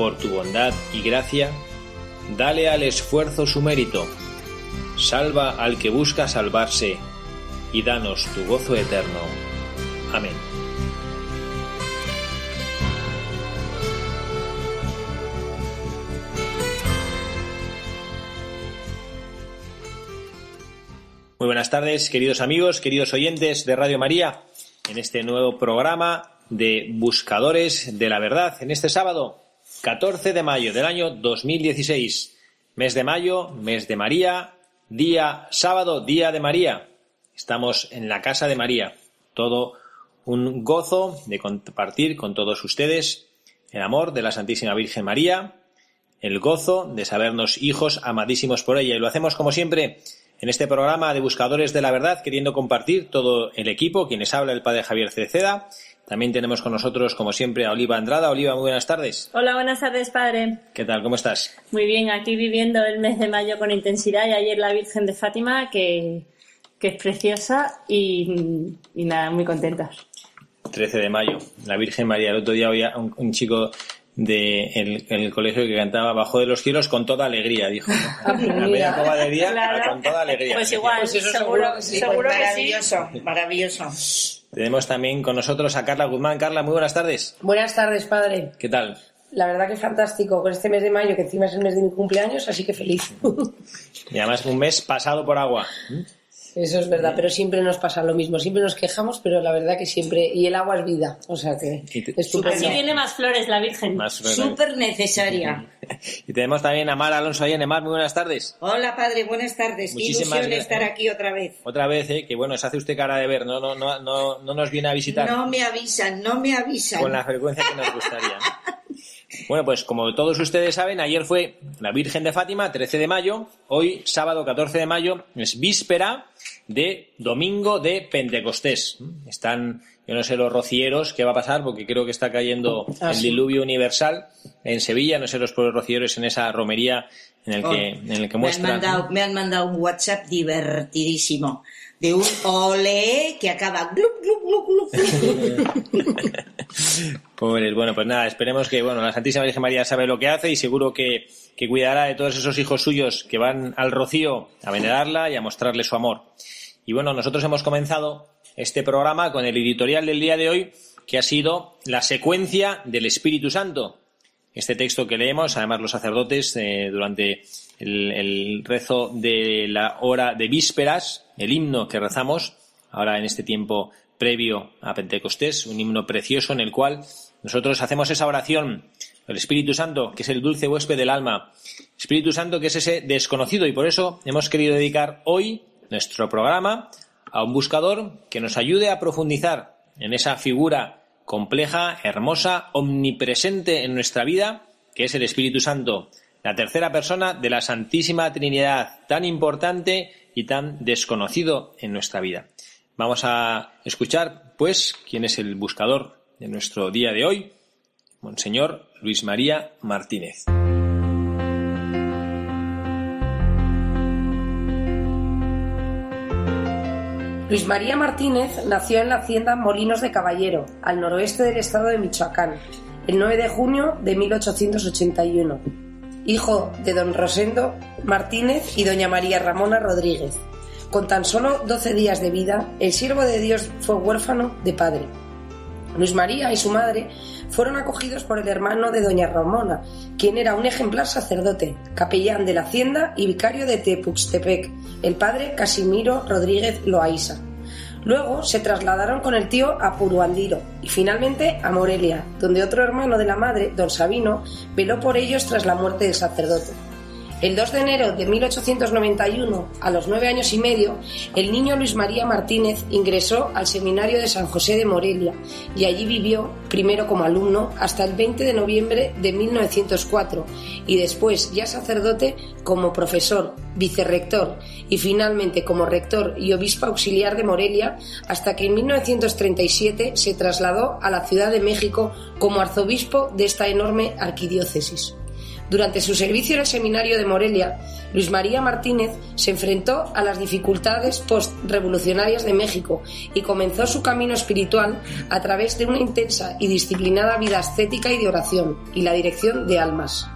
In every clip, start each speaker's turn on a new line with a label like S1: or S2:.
S1: Por tu bondad y gracia, dale al esfuerzo su mérito. Salva al que busca salvarse, y danos tu gozo eterno. Amén. Muy buenas tardes, queridos amigos, queridos oyentes de Radio María, en este nuevo programa de Buscadores de la Verdad, en este sábado, 14 de mayo del año 2016. Mes de mayo, mes de María, día sábado, día de María. Estamos en la casa de María. Todo un gozo de compartir con todos ustedes el amor de la Santísima Virgen María, el gozo de sabernos hijos amadísimos por ella. Y lo hacemos como siempre en este programa de Buscadores de la Verdad, queriendo compartir todo el equipo, quienes habla el Padre Javier Cereceda. También tenemos con nosotros, como siempre, a Oliva Andrada. Oliva, muy buenas tardes.
S2: Hola, buenas tardes, padre.
S1: ¿Qué tal? ¿Cómo estás?
S2: Muy bien, aquí viviendo el mes de mayo con intensidad y ayer la Virgen de Fátima, que, que es preciosa y, y nada, muy contentas.
S1: 13 de mayo. La Virgen María. El otro día había un, un chico de el, el colegio que cantaba Bajo de los cielos con toda alegría, dijo. ¿no? La media coba de día,
S2: Claro.
S1: con toda alegría.
S2: Pues igual,
S3: Pues eso
S2: seguro,
S3: seguro que sí,
S2: seguro
S3: pues
S2: que sí.
S3: maravilloso, maravilloso.
S1: Tenemos también con nosotros a Carla Guzmán. Carla, muy buenas tardes.
S4: Buenas tardes, padre.
S1: ¿Qué tal?
S4: La verdad que es fantástico con este mes de mayo, que encima es el mes de mi cumpleaños, así que feliz.
S1: Y además un mes pasado por agua.
S4: Eso es verdad, pero siempre nos pasa lo mismo. Siempre nos quejamos, pero la verdad que siempre... Y el agua es vida, o sea que
S1: Y
S4: estupendo.
S2: Así tiene más flores la Virgen.
S1: Más
S3: Súper necesaria.
S1: Y tenemos también a Mar Alonso ahí en Mar. Muy buenas tardes.
S3: Hola, padre, buenas tardes. Qué
S1: Muchísimas
S3: ilusión estar aquí otra vez.
S1: Otra vez, ¿eh? que bueno, se hace usted cara de ver, no, no, no, no, no nos viene a visitar
S3: No me avisan, no me avisan.
S1: con la frecuencia que nos gustaría. ¿no? Bueno, pues como todos ustedes saben, ayer fue la Virgen de Fátima, 13 de mayo, hoy sábado 14 de mayo es víspera de domingo de Pentecostés. Están, yo no sé los rocieros qué va a pasar porque creo que está cayendo
S4: Ah,
S1: el
S4: sí.
S1: diluvio universal en Sevilla, no sé los pueblos rocieros en esa romería en el que,
S3: Oh,
S1: en el que
S3: me, han
S1: muestran.
S3: mandado, me han mandado un WhatsApp divertidísimo de un ole que acaba glup, glup, glup.
S1: Pobres, bueno, pues nada, esperemos que, bueno, la Santísima Virgen María sabe lo que hace y seguro que, que cuidará de todos esos hijos suyos que van al rocío a venerarla y a mostrarle su amor. Y bueno, nosotros hemos comenzado este programa con el editorial del día de hoy, que ha sido la secuencia del Espíritu Santo. Este texto que leemos, además los sacerdotes, eh, durante el, rezo de la hora de vísperas, el himno que rezamos, ahora en este tiempo previo a Pentecostés, un himno precioso en el cual nosotros hacemos esa oración, el Espíritu Santo, que es el dulce huésped del alma, Espíritu Santo, que es ese desconocido, y por eso hemos querido dedicar hoy nuestro programa a un buscador que nos ayude a profundizar en esa figura compleja, hermosa, omnipresente en nuestra vida, que es el Espíritu Santo, la tercera persona de la Santísima Trinidad, tan importante y tan desconocido en nuestra vida. Vamos a escuchar, pues, quién es el buscador de nuestro día de hoy, Monseñor Luis María Martínez.
S4: Luis María Martínez nació en la hacienda Molinos de Caballero, al noroeste del estado de Michoacán, el 9 de junio de 1881. Hijo de don Rosendo Martínez y doña María Ramona Rodríguez. Con tan solo 12 días de vida, el siervo de Dios fue huérfano de padre. Luis María y su madre fueron acogidos por el hermano de doña Ramona, quien era un ejemplar sacerdote, capellán de la hacienda y vicario de Tepuxtepec, el padre Casimiro Rodríguez Loaiza. Luego se trasladaron con el tío a Puruandiro y finalmente a Morelia, donde otro hermano de la madre, don Sabino, veló por ellos tras la muerte del sacerdote. El 2 de enero de 1891, a los nueve años y medio, el niño Luis María Martínez ingresó al Seminario de San José de Morelia y allí vivió, primero como alumno, hasta el 20 de noviembre de 1904 y después, ya sacerdote, como profesor, vicerrector y finalmente como rector y obispo auxiliar de Morelia, hasta que en 1937 se trasladó a la Ciudad de México como arzobispo de esta enorme arquidiócesis. Durante su servicio en el seminario de Morelia, Luis María Martínez se enfrentó a las dificultades postrevolucionarias de México y comenzó su camino espiritual a través de una intensa y disciplinada vida ascética y de oración y la dirección de almas.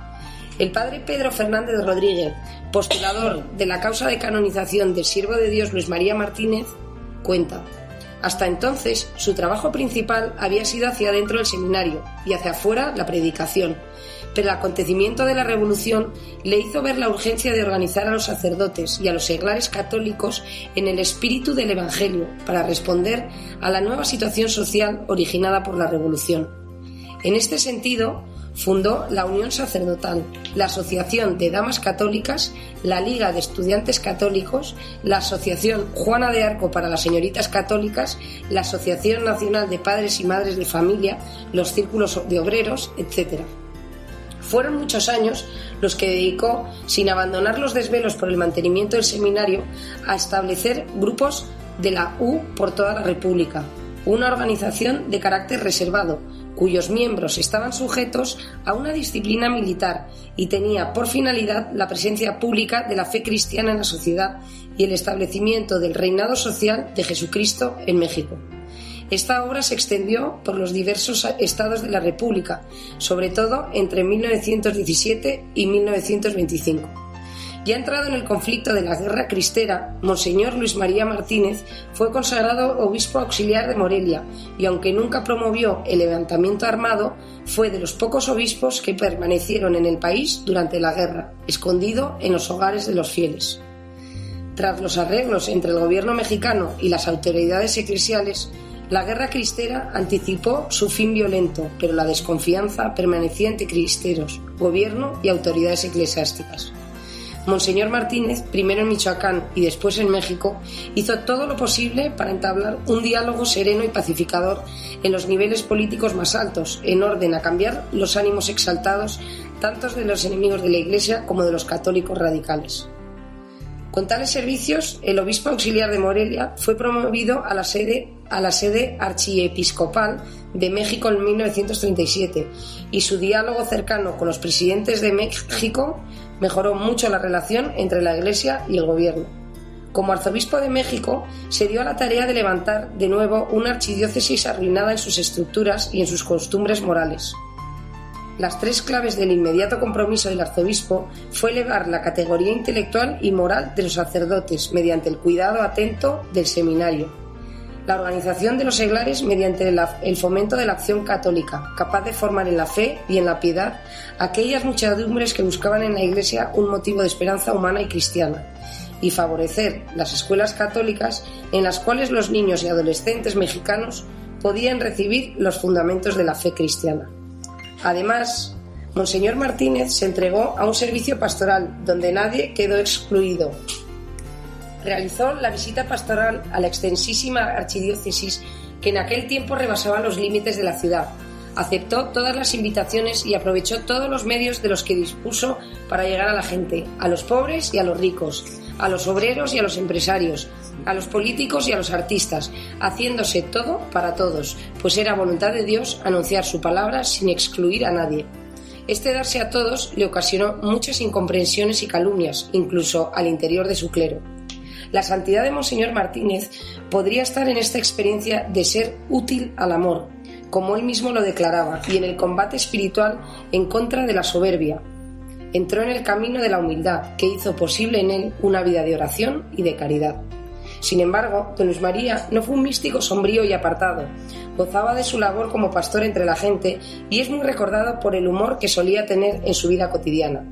S4: El padre Pedro Fernández Rodríguez, postulador de la causa de canonización del siervo de Dios Luis María Martínez, cuenta. Hasta entonces, su trabajo principal había sido hacia adentro del seminario y hacia afuera la predicación pero el acontecimiento de la Revolución le hizo ver la urgencia de organizar a los sacerdotes y a los seglares católicos en el espíritu del Evangelio para responder a la nueva situación social originada por la Revolución. En este sentido, fundó la Unión Sacerdotal, la Asociación de Damas Católicas, la Liga de Estudiantes Católicos, la Asociación Juana de Arco para las Señoritas Católicas, la Asociación Nacional de Padres y Madres de Familia, los Círculos de Obreros, etc. Fueron muchos años los que dedicó, sin abandonar los desvelos por el mantenimiento del seminario, a establecer grupos de la U por toda la República, una organización de carácter reservado, cuyos miembros estaban sujetos a una disciplina militar y tenía por finalidad la presencia pública de la fe cristiana en la sociedad y el establecimiento del reinado social de Jesucristo en México. Esta obra se extendió por los diversos estados de la República, sobre todo entre 1917 y 1925. Ya entrado en el conflicto de la Guerra Cristera, Monseñor Luis María Martínez fue consagrado obispo auxiliar de Morelia y aunque nunca promovió el levantamiento armado, fue de los pocos obispos que permanecieron en el país durante la guerra, escondido en los hogares de los fieles. Tras los arreglos entre el gobierno mexicano y las autoridades eclesiales, la guerra cristera anticipó su fin violento, pero la desconfianza permanecía entre cristeros, gobierno y autoridades eclesiásticas. Monseñor Martínez, primero en Michoacán y después en México, hizo todo lo posible para entablar un diálogo sereno y pacificador en los niveles políticos más altos, en orden a cambiar los ánimos exaltados tanto de los enemigos de la Iglesia como de los católicos radicales. Con tales servicios, el obispo auxiliar de Morelia fue promovido a la sede, a archiepiscopal de México en 1937 y su diálogo cercano con los presidentes de México mejoró mucho la relación entre la Iglesia y el gobierno. Como arzobispo de México, se dio a la tarea de levantar de nuevo una archidiócesis arruinada en sus estructuras y en sus costumbres morales. Las tres claves del inmediato compromiso del arzobispo fue elevar la categoría intelectual y moral de los sacerdotes mediante el cuidado atento del seminario, la organización de los seglares mediante el fomento de la acción católica, capaz de formar en la fe y en la piedad aquellas muchedumbres que buscaban en la Iglesia un motivo de esperanza humana y cristiana, y favorecer las escuelas católicas en las cuales los niños y adolescentes mexicanos podían recibir los fundamentos de la fe cristiana. Además, Monseñor Martínez se entregó a un servicio pastoral donde nadie quedó excluido. Realizó la visita pastoral a la extensísima archidiócesis que en aquel tiempo rebasaba los límites de la ciudad. Aceptó todas las invitaciones y aprovechó todos los medios de los que dispuso para llegar a la gente, a los pobres y a los ricos, a los obreros y a los empresarios, a los políticos y a los artistas, haciéndose todo para todos, pues era voluntad de Dios anunciar su palabra sin excluir a nadie. Este darse a todos le ocasionó muchas incomprensiones y calumnias, incluso al interior de su clero. La santidad de Monseñor Martínez podría estar en esta experiencia de ser útil al amor, como él mismo lo declaraba, y en el combate espiritual en contra de la soberbia. Entró en el camino de la humildad, que hizo posible en él una vida de oración y de caridad. Sin embargo, don Luis María no fue un místico sombrío y apartado. Gozaba de su labor como pastor entre la gente y es muy recordado por el humor que solía tener en su vida cotidiana.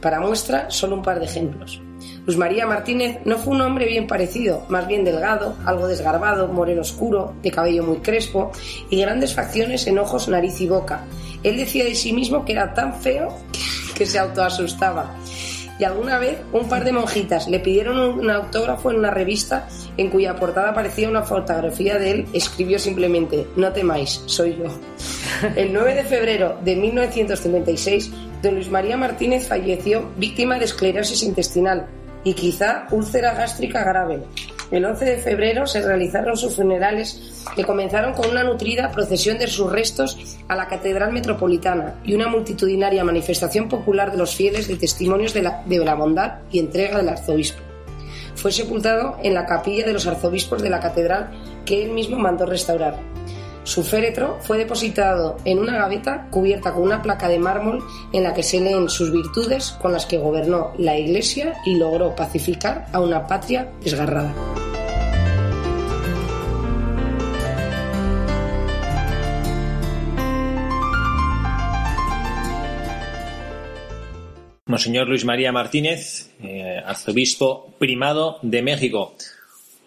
S4: Para muestra, solo un par de ejemplos. Luis María Martínez no fue un hombre bien parecido, más bien delgado, algo desgarbado, moreno oscuro, de cabello muy crespo y grandes facciones en ojos, nariz y boca. Él decía de sí mismo que era tan feo que se autoasustaba. Y alguna vez un par de monjitas le pidieron un autógrafo en una revista en cuya portada aparecía una fotografía de él, escribió simplemente, no temáis, soy yo. El 9 de febrero de 1956, don Luis María Martínez falleció víctima de esclerosis intestinal y quizá úlcera gástrica grave. El 11 de febrero se realizaron sus funerales que comenzaron con una nutrida procesión de sus restos a la Catedral Metropolitana y una multitudinaria manifestación popular de los fieles de testimonios de la, de la bondad y entrega del arzobispo. Fue sepultado en la capilla de los arzobispos de la catedral que él mismo mandó restaurar. Su féretro fue depositado en una gaveta cubierta con una placa de mármol en la que se leen sus virtudes con las que gobernó la Iglesia y logró pacificar a una patria desgarrada.
S1: Monseñor Luis María Martínez, eh, arzobispo primado de México,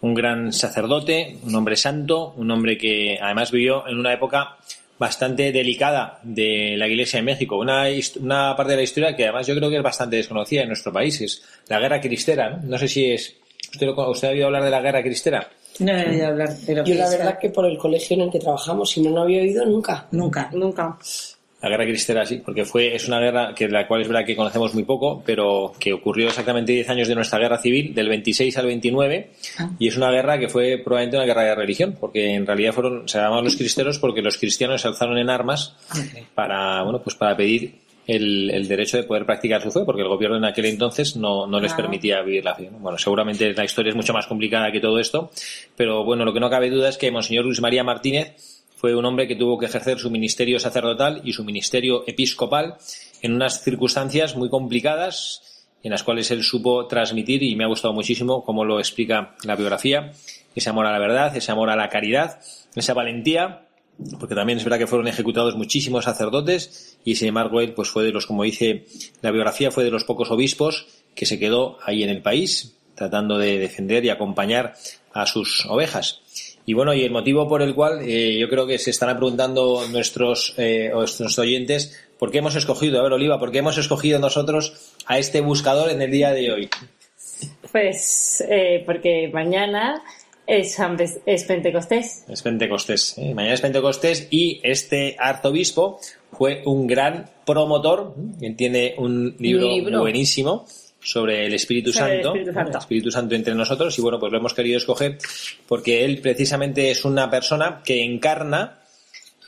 S1: un gran sacerdote, un hombre santo, un hombre que además vivió en una época bastante delicada de la Iglesia en México, una, hist- una parte de la historia que además yo creo que es bastante desconocida en nuestro país, es la guerra cristera. No, No sé si es... ¿Usted, lo- ¿Usted ha oído hablar de la guerra cristera?
S3: No he oído hablar de
S4: Yo la verdad que por el colegio en el que trabajamos, si no, no había oído nunca.
S3: Nunca.
S2: Nunca.
S1: La guerra cristera, sí, porque fue, es una guerra que de la cual es verdad que conocemos muy poco, pero que ocurrió exactamente 10 años de nuestra guerra civil, del 26 al 29, y es una guerra que fue probablemente una guerra de religión, porque en realidad fueron, se llamaban los cristeros porque los cristianos se alzaron en armas para, bueno, pues para pedir el, el derecho de poder practicar su fe, porque el gobierno en aquel entonces no, no les permitía vivir la fe. ¿no? Bueno, seguramente la historia es mucho más complicada que todo esto, pero bueno, lo que no cabe duda es que Monseñor Luis María Martínez fue un hombre que tuvo que ejercer su ministerio sacerdotal y su ministerio episcopal en unas circunstancias muy complicadas en las cuales él supo transmitir y me ha gustado muchísimo cómo lo explica la biografía, ese amor a la verdad, ese amor a la caridad, esa valentía, porque también es verdad que fueron ejecutados muchísimos sacerdotes y sin embargo él pues fue de los, como dice la biografía, fue de los pocos obispos que se quedó ahí en el país tratando de defender y acompañar a sus ovejas. Y bueno, y el motivo por el cual eh, yo creo que se estarán preguntando nuestros, eh, nuestros oyentes por qué hemos escogido, a ver Oliva, por qué hemos escogido nosotros a este buscador en el día de hoy.
S2: Pues eh, porque mañana es, es Pentecostés.
S1: Es Pentecostés. ¿eh? Mañana es Pentecostés y este arzobispo fue un gran promotor. Él tiene un libro,
S4: libro.
S1: buenísimo sobre el Espíritu
S2: Sobre el
S1: Santo.
S2: Espíritu Santo.
S1: El Espíritu Santo entre nosotros. Y bueno, pues lo hemos querido escoger porque él precisamente es una persona que encarna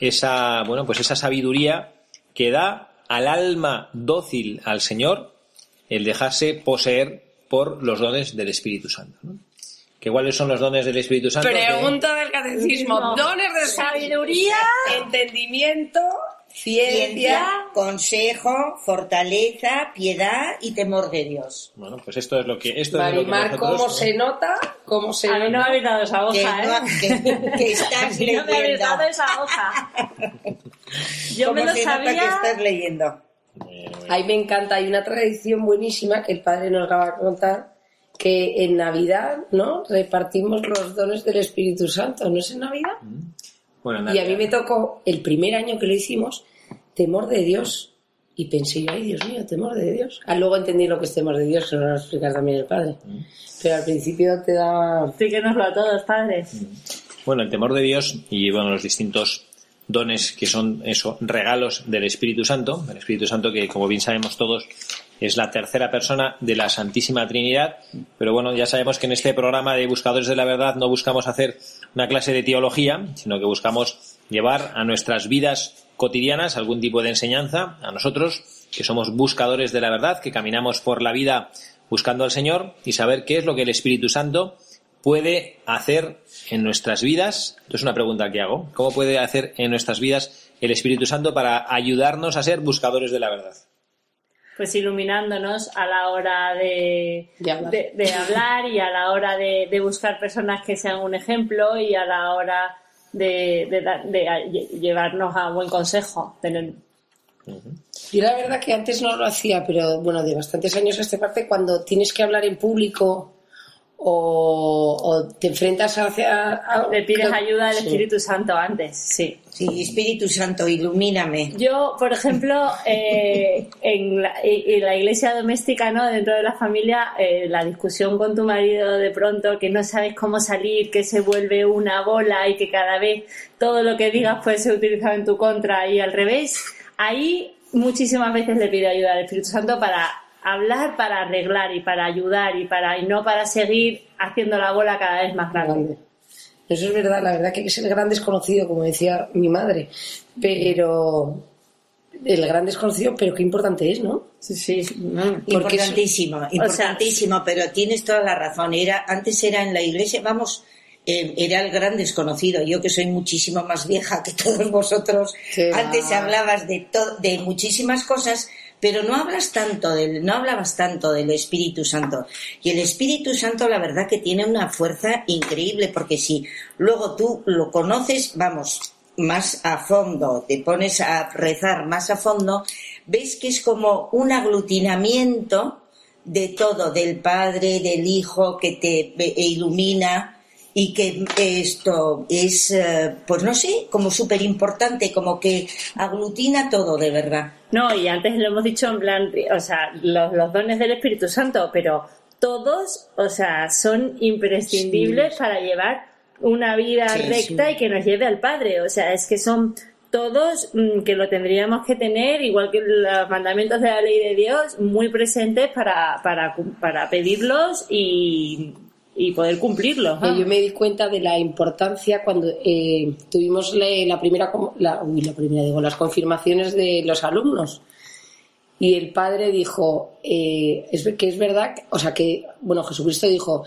S1: esa, bueno, pues esa sabiduría que da al alma dócil al Señor el dejarse poseer por los dones del Espíritu Santo. ¿no? ¿Que ¿Cuáles son los dones del Espíritu Santo? Que-
S4: Pregunta del catecismo. Dones de
S2: Sabiduría.
S4: entendimiento,
S3: Ciencia,
S4: ciencia.
S3: consejo, fortaleza, piedad y temor de Dios.
S1: Bueno, pues esto es lo que esto es lo que
S4: Marimar, ¿cómo se nota? ¿Cómo se
S2: A mí no me
S4: nota?
S2: habéis dado esa
S3: Que,
S2: hoja,
S3: no-
S2: ¿eh?
S3: que- que estás
S2: No me habéis
S3: leyendo.
S2: dado esa hoja. Yo me
S3: ¿Cómo
S2: lo
S3: se nota que
S2: sabía.
S3: estás leyendo?
S4: Ahí me encanta, hay una tradición buenísima que el padre nos va a contar, que en Navidad, ¿no? Repartimos los dones del Espíritu Santo, ¿no es en Navidad?
S1: Bueno,
S4: Y a mí me tocó, el primer año que lo hicimos, temor de Dios. Y pensé yo, ay Dios mío, temor de Dios. Ah, luego entendí lo que es temor de Dios, que nos lo explica también el padre. Pero al principio te da...
S2: Explíquenoslo a todos, padres.
S1: Bueno, el temor de Dios y bueno, los distintos dones que son eso, regalos del Espíritu Santo, el Espíritu Santo que como bien sabemos todos es la tercera persona de la Santísima Trinidad, pero bueno, ya sabemos que en este programa de Buscadores de la Verdad no buscamos hacer una clase de teología, sino que buscamos llevar a nuestras vidas cotidianas algún tipo de enseñanza, a nosotros que somos buscadores de la verdad, que caminamos por la vida buscando al Señor y saber qué es lo que el Espíritu Santo puede hacer en nuestras vidas. Es una pregunta que hago. ¿Cómo puede hacer en nuestras vidas el Espíritu Santo para ayudarnos a ser buscadores de la verdad?
S2: Pues iluminándonos a la hora de,
S4: De hablar.
S2: de- de hablar y a la hora de, de buscar personas que sean un ejemplo y a la hora de, de llevarnos a buen consejo. Tener,
S4: Yo la verdad que antes no lo hacía, pero bueno, de bastantes años a esta parte, cuando tienes que hablar en público o, o te enfrentas hacia... a-
S2: le pides
S4: creo-
S2: ayuda al
S4: sí.
S2: Espíritu Santo antes, sí.
S3: Sí, Espíritu Santo, ilumíname.
S2: Yo, por ejemplo, eh, en, la, en la iglesia doméstica, ¿no? Dentro de la familia, eh, la discusión con tu marido de pronto, que no sabes cómo salir, que se vuelve una bola y que cada vez todo lo que digas puede ser utilizado en tu contra y al revés. Ahí muchísimas veces le pido ayuda al Espíritu Santo para hablar, para arreglar y para ayudar y para y no para seguir haciendo la bola cada vez más grande.
S4: Eso es verdad, la verdad que es el gran desconocido, como decía mi madre. Pero el gran desconocido, pero qué importante es, ¿no?
S2: Sí, sí.
S4: Porque es-
S3: Importantísimo, pero tienes toda la razón. Era, antes era en la iglesia, vamos, eh, era el gran desconocido. Yo que soy muchísimo más vieja que todos vosotros, antes hablabas de to- de muchísimas cosas, pero no hablas tanto del, no hablabas tanto del Espíritu Santo. Y el Espíritu Santo, la verdad que tiene una fuerza increíble, porque si luego tú lo conoces, vamos, más a fondo, te pones a rezar más a fondo, ves que es como un aglutinamiento de todo, del Padre, del Hijo, que te e ilumina y que esto es, eh, pues no sé, como súper importante, como que aglutina todo de verdad.
S2: No, y antes lo hemos dicho en plan, o sea, los, los dones del Espíritu Santo, pero todos, o sea, son imprescindibles para llevar una vida
S3: Sí,
S2: recta
S3: sí.
S2: y que nos lleve al Padre. O sea, es que son todos mm, que lo tendríamos que tener, igual que los mandamientos de la ley de Dios, muy presentes para, para, para pedirlos y, y poder cumplirlos.
S4: Eh, yo me di cuenta de la importancia cuando eh, tuvimos la, la primera, la, uy, la primera, digo, las confirmaciones de los alumnos. Y el padre dijo, eh, es que es verdad, o sea, que, bueno, Jesucristo dijo,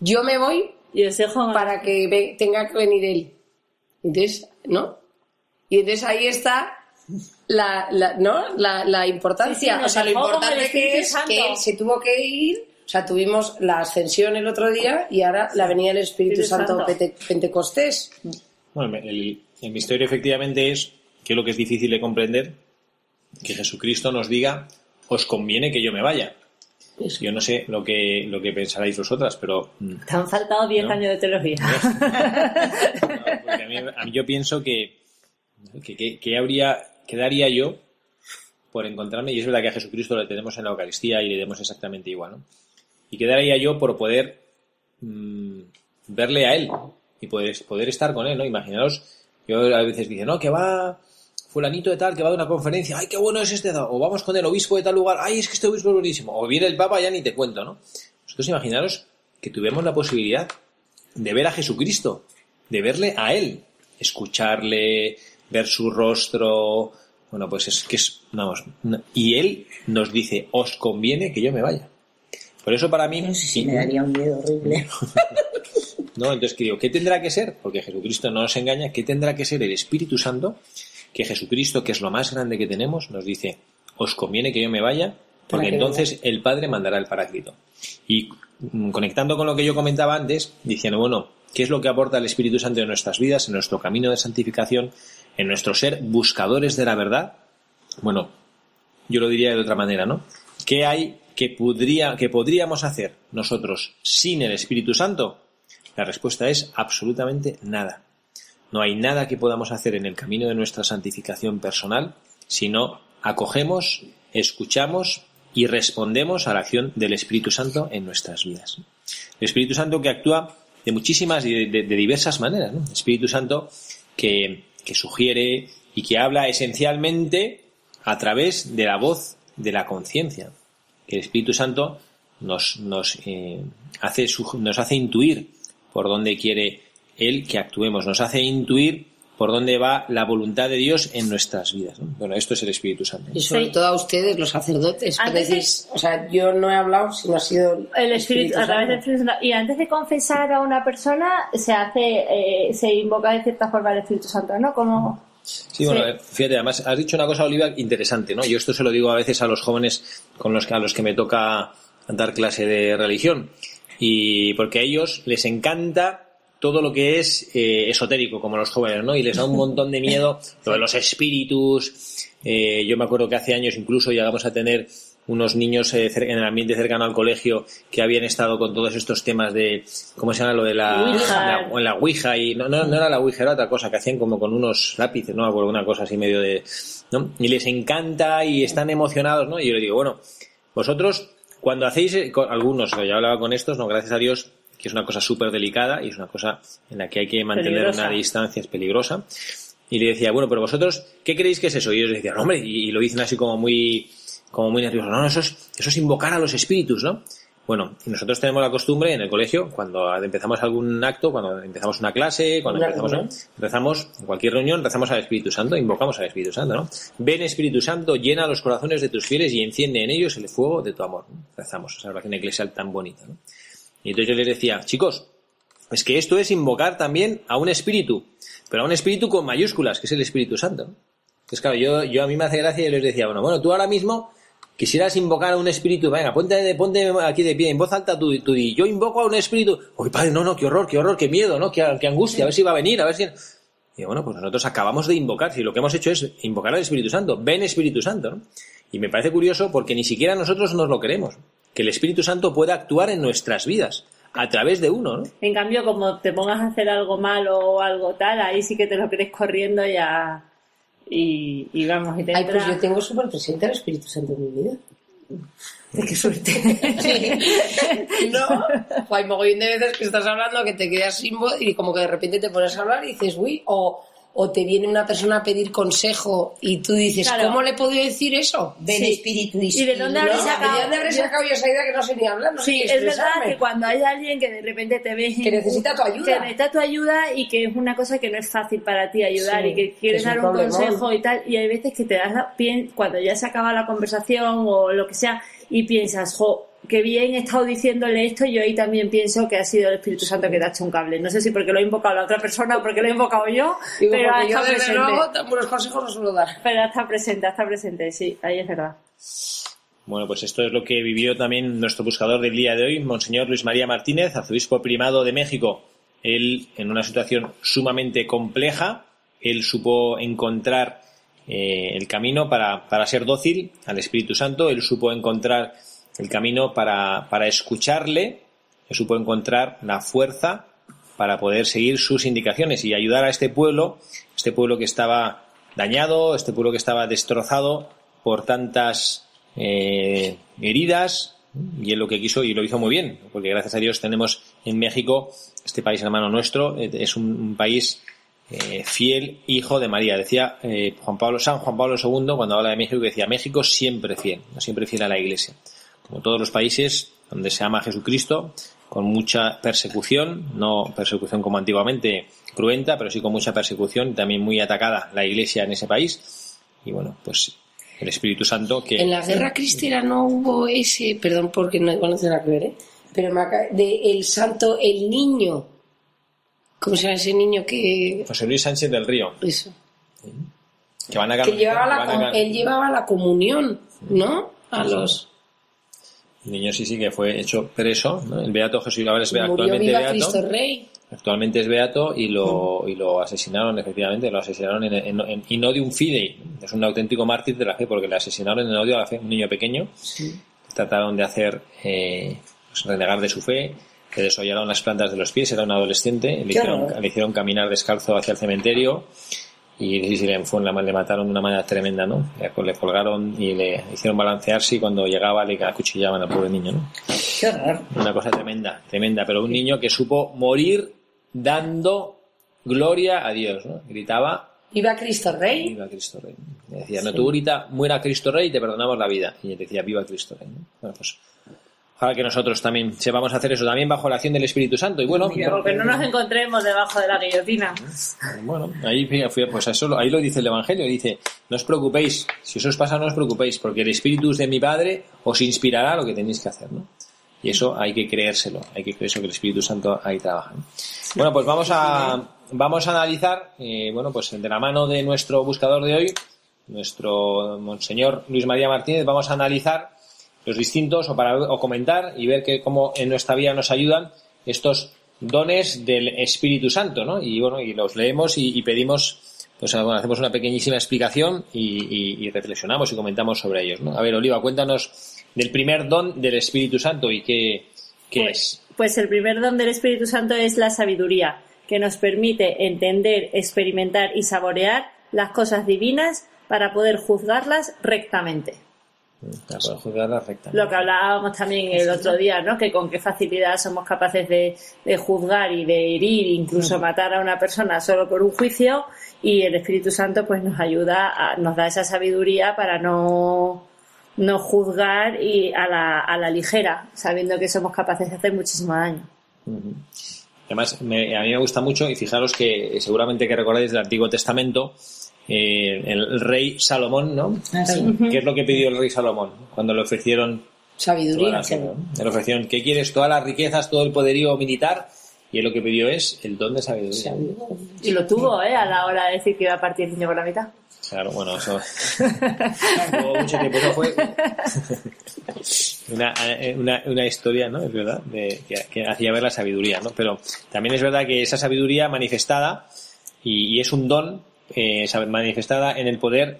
S4: yo me voy
S2: Y os dejo
S4: para que ve- tenga que venir él. Entonces, ¿no? Y entonces ahí está la, la- ¿no? la, la importancia.
S2: Sí, sí,
S4: o sea, lo importante que es que él se tuvo que ir. O sea, tuvimos la ascensión el otro día y ahora la venida del Espíritu Santo,
S2: Santo.
S4: Pente- Pentecostés.
S1: Bueno, el, el misterio efectivamente es que lo que es difícil de comprender, que Jesucristo nos diga, os conviene que yo me vaya.
S4: Eso.
S1: Yo no sé lo que, lo que pensaréis vosotras, pero mm,
S2: Te han faltado 10
S1: No.
S2: años de teología.
S1: No, porque a mí, a mí yo pienso que, que, que- que habría, que daría yo por encontrarme, y es verdad que a Jesucristo le tenemos en la Eucaristía y le demos exactamente igual, ¿no? Y que daría yo por poder mm, verle a Él y poder, poder estar con Él, ¿no? Imaginaros, yo a veces dice, no, que va fulanito de tal, que va de una conferencia, ay, qué bueno es este, o vamos con el obispo de tal lugar, ay, es que este obispo es buenísimo, o viene el Papa, ya ni te cuento, ¿no? Vosotros imaginaros que tuviéramos la posibilidad de ver a Jesucristo, de verle a Él, escucharle, ver su rostro. Bueno, pues es que es, vamos, y Él nos dice, os conviene que yo me vaya. Por eso para mí,
S3: sé si me daría un miedo horrible.
S1: ¿no? Entonces, digo, ¿qué tendrá que ser? Porque Jesucristo no nos engaña, ¿qué tendrá que ser el Espíritu Santo? Que Jesucristo, que es lo más grande que tenemos, nos dice, os conviene que yo me vaya, porque entonces el Padre mandará el Paráclito. Y mm, conectando con lo que yo comentaba antes, diciendo, bueno, ¿qué es lo que aporta el Espíritu Santo en nuestras vidas, en nuestro camino de santificación, en nuestro ser buscadores de la verdad? Bueno, yo lo diría de otra manera, ¿no? ¿Qué hay que, podría, podríamos hacer nosotros sin el Espíritu Santo? La respuesta es absolutamente nada. No hay nada que podamos hacer en el camino de nuestra santificación personal si no acogemos, escuchamos y respondemos a la acción del Espíritu Santo en nuestras vidas. El Espíritu Santo que actúa de muchísimas y de, diversas maneras. ¿no? Espíritu Santo que sugiere y que habla esencialmente a través de la voz de la conciencia. Que el Espíritu Santo nos, nos, eh, hace, nos hace intuir por dónde quiere Él que actuemos, nos hace intuir por dónde va la voluntad de Dios en nuestras vidas. ¿no? Bueno, esto es el Espíritu Santo.
S4: Y sobre
S2: Sí.
S4: todo a ustedes, los sacerdotes.
S2: Antes de-
S4: o sea, yo no he hablado, sino ha sido
S2: El espíritu, a través del Espíritu Santo. Y antes de confesar a una persona, se hace, eh, se invoca de cierta forma el Espíritu Santo, ¿no? Como,
S1: Sí, bueno,
S2: Sí.
S1: eh, fíjate, además has dicho una cosa, Olivia, interesante, ¿no? Yo esto se lo digo a veces a los jóvenes con los que, a los que me toca dar clase de religión. Y porque a ellos les encanta todo lo que es eh, esotérico, como los jóvenes, ¿no? Y les da un montón de miedo lo de los espíritus. Eh, yo me acuerdo que hace años incluso llegamos a tener unos niños eh, en el ambiente cercano al colegio que habían estado con todos estos temas de, ¿cómo se llama? Lo de la, o en la Ouija y no, no, no era la Ouija, era otra cosa que hacían como con unos lápices, no acuerdo, una cosa así medio de, ¿no? Y les encanta y están emocionados, ¿no? Y yo les digo, bueno, vosotros cuando hacéis, eh, con algunos, yo hablaba con estos, no, gracias a Dios, que es una cosa súper delicada y es una cosa en la que hay que mantener
S2: Peligrosa.
S1: una distancia, es peligrosa. Y le decía, bueno, pero vosotros, ¿qué creéis que es eso? Y ellos decían, hombre, y, y lo dicen así como muy, como muy nervioso, no, eso es, eso es invocar a los espíritus, ¿no? Bueno, y nosotros tenemos la costumbre en el colegio, cuando empezamos algún acto, cuando empezamos una clase, cuando
S4: Una
S1: empezamos,
S4: reunión.
S1: rezamos, en cualquier reunión, rezamos al Espíritu Santo, invocamos al Espíritu Santo, ¿no? Ven Espíritu Santo, llena los corazones de tus fieles y enciende en ellos el fuego de tu amor. ¿no? Rezamos esa oración eclesial tan bonita, ¿no? Y entonces yo les decía, chicos, es que esto es invocar también a un espíritu, pero a un espíritu con mayúsculas, que es el Espíritu Santo. ¿no? Entonces, claro, yo, yo a mí me hace gracia y les decía, bueno, bueno, tú ahora mismo quisieras invocar a un espíritu, venga, ponte, ponte aquí de pie, en voz alta, tú, tú yo invoco a un espíritu, uy, padre, no, no, qué horror, qué horror, qué miedo, ¿no? Qué, qué angustia, a ver si va a venir, a ver si... Y bueno, pues nosotros acabamos de invocar, si lo que hemos hecho es invocar al Espíritu Santo, ven Espíritu Santo, ¿no? Y me parece curioso porque ni siquiera nosotros nos lo queremos, que el Espíritu Santo pueda actuar en nuestras vidas, a través de uno, ¿no?
S2: en cambio, como te pongas a hacer algo malo o algo tal, ahí sí que te lo crees corriendo ya. Y, y vamos, y te
S4: Ay,
S2: entra-
S4: pues yo tengo súper presente al Espíritu Santo en mi vida.
S2: Qué suerte.
S4: No, hay mogollón de veces que estás hablando que te quedas sin voz y como que de repente te pones a hablar y dices, uy, o, o te viene una persona a pedir consejo y tú dices,
S2: Claro.
S4: ¿cómo le he podido decir eso?
S3: Ven
S2: Sí.
S3: espíritu
S2: ¿Y de dónde habéis sacado?
S4: ¿De dónde habré sacado yo esa idea que no sé ni hablar? No
S2: Sí, es verdad que cuando hay alguien que de repente te ve
S4: Que necesita tu ayuda.
S2: que necesita tu ayuda y que es una cosa que no es fácil para ti ayudar
S4: Sí,
S2: y que quieres
S4: un
S2: dar un consejo y tal y hay veces que te das la pien cuando ya se acaba la conversación o lo que sea y piensas jo qué bien he estado diciéndole esto yo ahí también pienso que ha sido el Espíritu Santo que te ha hecho un cable no sé si porque lo he invocado la otra persona o porque lo he invocado yo
S4: Digo,
S2: pero ha
S4: yo desde
S2: presente
S4: luego consejos no suelo dar.
S2: pero está presente está presente sí ahí es verdad
S1: Bueno, pues esto es lo que vivió también nuestro buscador del día de hoy, Monseñor Luis María Martínez, arzobispo primado de México. Él, en una situación sumamente compleja, él supo encontrar eh, el camino para, para ser dócil al Espíritu Santo, él supo encontrar el camino para, para escucharle, él supo encontrar la fuerza para poder seguir sus indicaciones y ayudar a este pueblo, este pueblo que estaba dañado, este pueblo que estaba destrozado por tantas eh, heridas y él lo que quiso y lo hizo muy bien porque gracias a Dios tenemos en México este país hermano nuestro eh, es un, un país eh, fiel hijo de María. Decía eh, Juan Pablo San Juan Pablo II cuando habla de México decía México siempre fiel siempre fiel a la Iglesia como todos los países donde se ama a Jesucristo con mucha persecución no persecución como antiguamente cruenta pero sí con mucha persecución también muy atacada la Iglesia en ese país y bueno pues el Espíritu Santo que
S4: En la guerra cristiana no hubo ese, perdón porque no, igual no tiene nada que ver, ¿eh? pero me acaba- de el santo, el niño. ¿Cómo se llama ese niño que.?
S1: José Luis Sánchez del Río
S4: Eso.
S1: que van a
S4: Que llevaba la,
S1: van a-
S4: él llevaba la comunión, ¿no? A los.
S1: Niño sí sí que fue hecho preso ¿no? el beato Jesús be-
S4: Murió
S1: actualmente
S4: viva
S1: beato.
S4: Cristo Rey.
S1: actualmente es beato y lo y lo asesinaron efectivamente lo asesinaron en, en, en- y no de un fidei es un auténtico mártir de la fe porque le asesinaron en odio a la fe un niño pequeño. Trataron de hacer eh, pues, renegar de su fe le desollaron las plantas de los pies era un adolescente le hicieron, le hicieron caminar descalzo hacia el cementerio y, le, fue una- le mataron de una manera tremenda, ¿no? Le, le colgaron y le hicieron balancearse y cuando llegaba le acuchillaban al pobre niño, ¿no?
S3: Qué.
S1: Una cosa tremenda, tremenda, pero un niño que supo morir dando gloria a Dios, ¿no? Gritaba,
S4: Viva Cristo Rey.
S1: viva Cristo Rey. Le decía, no, tú grita, muera Cristo Rey y te perdonamos la vida. Y él decía, viva Cristo Rey. ¿no? Bueno, pues ojalá que nosotros también sepamos hacer eso, también bajo la acción del Espíritu Santo. Y bueno,
S2: Pero que no nos encontremos debajo de la guillotina.
S1: Bueno, ahí, fí- pues eso, ahí lo dice el Evangelio, dice, no os preocupéis, si eso os pasa no os preocupéis, porque el Espíritu de mi Padre os inspirará lo que tenéis que hacer, ¿no? Y eso hay que creérselo, hay que creerse que el Espíritu Santo ahí trabaja. ¿no? Bueno, pues vamos a, vamos a analizar, eh, bueno, pues de la mano de nuestro buscador de hoy, nuestro Monseñor Luis María Martínez, vamos a analizar los distintos o para o comentar y ver que cómo en nuestra vida nos ayudan estos dones del Espíritu Santo, ¿no? Y bueno, y los leemos y, y pedimos, pues bueno, hacemos una pequeñísima explicación y, y- y reflexionamos y comentamos sobre ellos, ¿no? A ver, Oliva, cuéntanos del primer don del Espíritu Santo y qué, qué
S2: Pues,
S1: es.
S2: pues el primer don del Espíritu Santo es la sabiduría, que nos permite entender, experimentar y saborear las cosas divinas para poder juzgarlas rectamente.
S1: Para poder.
S2: Lo que hablábamos también el otro día, ¿no? Que con qué facilidad somos capaces de, de juzgar y de herir, incluso matar a una persona solo por un juicio, y el Espíritu Santo pues nos ayuda, a- nos da esa sabiduría para no, no juzgar y a la, a la ligera, sabiendo que somos capaces de hacer muchísimo daño.
S1: Además, me- a mí me gusta mucho, y fijaros que seguramente que recordáis del Antiguo Testamento, eh, el rey Salomón, ¿no?
S3: Ah, sí.
S1: ¿Qué es lo que pidió el rey Salomón cuando le ofrecieron
S4: Sabiduría.
S1: la tierra, ¿no? Le ofrecieron, ¿qué quieres? Todas las riquezas, todo el poderío militar, y él lo que pidió es el don de sabiduría.
S2: Y lo tuvo, ¿eh? A la hora de decir que iba a partir el niño por la mitad.
S1: Claro, bueno, eso. Mucho tiempo. Eso fue una, una, una historia, ¿no? Es verdad, de, que, que hacía ver la sabiduría, ¿no? Pero también es verdad que esa sabiduría manifestada, y, y es un don, eh, manifestada en el poder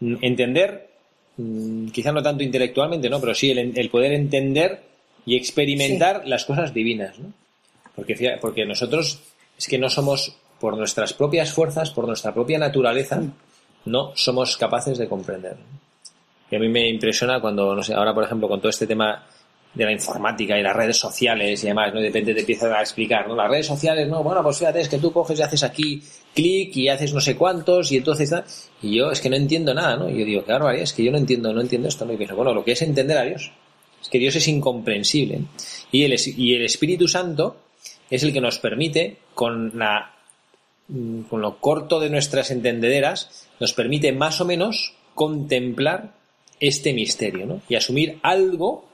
S1: mm, entender, mm, quizá no tanto intelectualmente, ¿no? Pero sí el, el poder entender y experimentar las cosas divinas, ¿no? Porque, porque nosotros es que no somos, por nuestras propias fuerzas, por nuestra propia naturaleza, no somos capaces de comprender. Y a mí me impresiona cuando, no sé, ahora por ejemplo con todo este tema de la informática y las redes sociales y demás, ¿no? Y de repente te empiezan a explicar, ¿no? Las redes sociales, no, bueno, pues fíjate, es que tú coges y haces aquí clic y haces no sé cuántos y entonces y yo es que no entiendo nada, ¿no? Y yo digo, qué barbaridad, es que yo no entiendo, no entiendo esto, ¿no? Y pienso, bueno, lo que es entender a Dios, es que Dios es incomprensible. Y el, y el Espíritu Santo es el que nos permite, con la mm, con lo corto de nuestras entendederas, nos permite más o menos contemplar este misterio ¿no? y asumir algo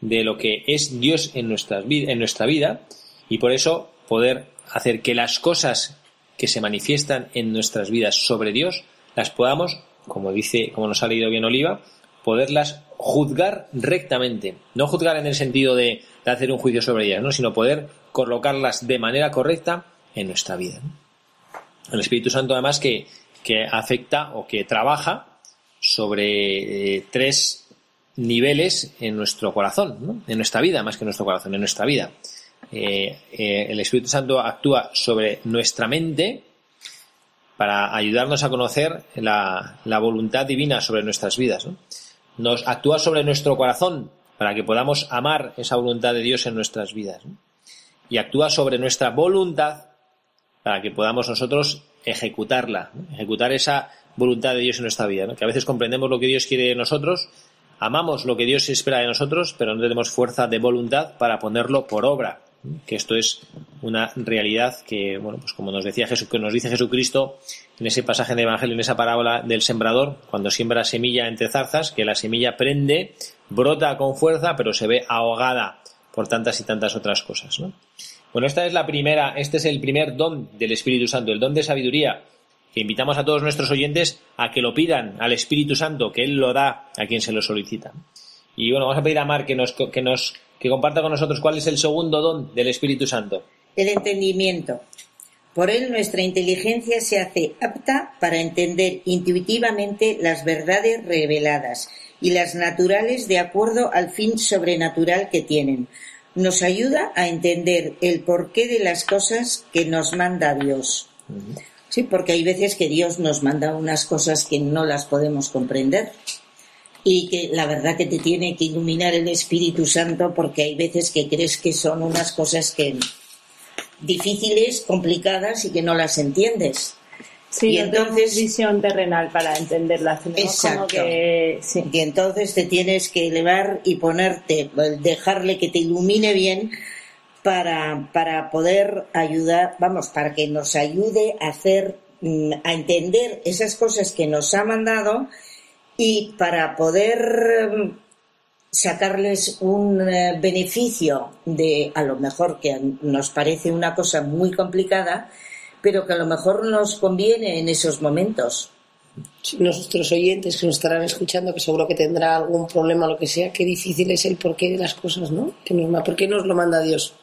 S1: de lo que es Dios en, nuestras, en nuestra vida y por eso poder hacer que las cosas que se manifiestan en nuestras vidas sobre Dios las podamos, como dice, como nos ha leído bien Oliva, poderlas juzgar rectamente. No juzgar en el sentido de, de hacer un juicio sobre ellas, ¿no? sino poder colocarlas de manera correcta en nuestra vida. El Espíritu Santo además que, que afecta o que trabaja sobre eh, tres niveles en nuestro corazón, en nuestra vida, más que en nuestro corazón, en nuestra vida. Eh, eh, el Espíritu Santo actúa sobre nuestra mente para ayudarnos a conocer la, voluntad divina sobre nuestras vidas. ¿no? Nos actúa sobre nuestro corazón para que podamos amar esa voluntad de Dios en nuestras vidas. Y actúa sobre nuestra voluntad para que podamos nosotros ejecutarla, ejecutar esa voluntad de Dios en nuestra vida, que a veces comprendemos lo que Dios quiere de nosotros, amamos lo que Dios espera de nosotros, pero no tenemos fuerza de voluntad para ponerlo por obra, que esto es una realidad que, bueno, pues como nos decía Jesús, que nos dice Jesucristo en ese pasaje del Evangelio, en esa parábola del sembrador, cuando siembra semilla entre zarzas, que la semilla prende, brota con fuerza, pero se ve ahogada por tantas y tantas otras cosas, ¿no? Bueno, esta es la primera, este es el primer don del Espíritu Santo, el don de sabiduría, que invitamos a todos nuestros oyentes a que lo pidan al Espíritu Santo, que Él lo da a quien se lo solicita. Y bueno, vamos a pedir a Mar que nos, que nos, que comparta con nosotros cuál es el segundo don del Espíritu Santo.
S3: El entendimiento. Por él nuestra inteligencia se hace apta para entender intuitivamente las verdades reveladas y las naturales de acuerdo al fin sobrenatural que tienen. Nos ayuda a entender el porqué de las cosas que nos manda Dios. Sí, porque hay veces que Dios nos manda unas cosas que no las podemos comprender y que la verdad que te tiene que iluminar el Espíritu Santo porque hay veces que crees que son unas cosas que difíciles, complicadas y que no las entiendes.
S2: Sí,
S3: Y
S2: no
S3: entonces-
S2: visión terrenal para entenderlas. Tenemos como
S3: Exacto.
S2: que... Sí.
S3: Y entonces te tienes que elevar y ponerte, dejarle que te ilumine bien para, para poder ayudar, vamos, para que nos ayude a hacer, mm, a entender esas cosas que nos ha mandado y para poder mm, sacarles un eh, beneficio de, a lo mejor que nos parece una cosa muy complicada, pero que a lo mejor nos conviene en esos momentos.
S4: Nuestros oyentes que nos estarán escuchando, que seguro que tendrá algún problema o lo que sea, qué difícil es el porqué de las cosas, ¿no? Que nos, ¿Por qué nos lo manda Dios?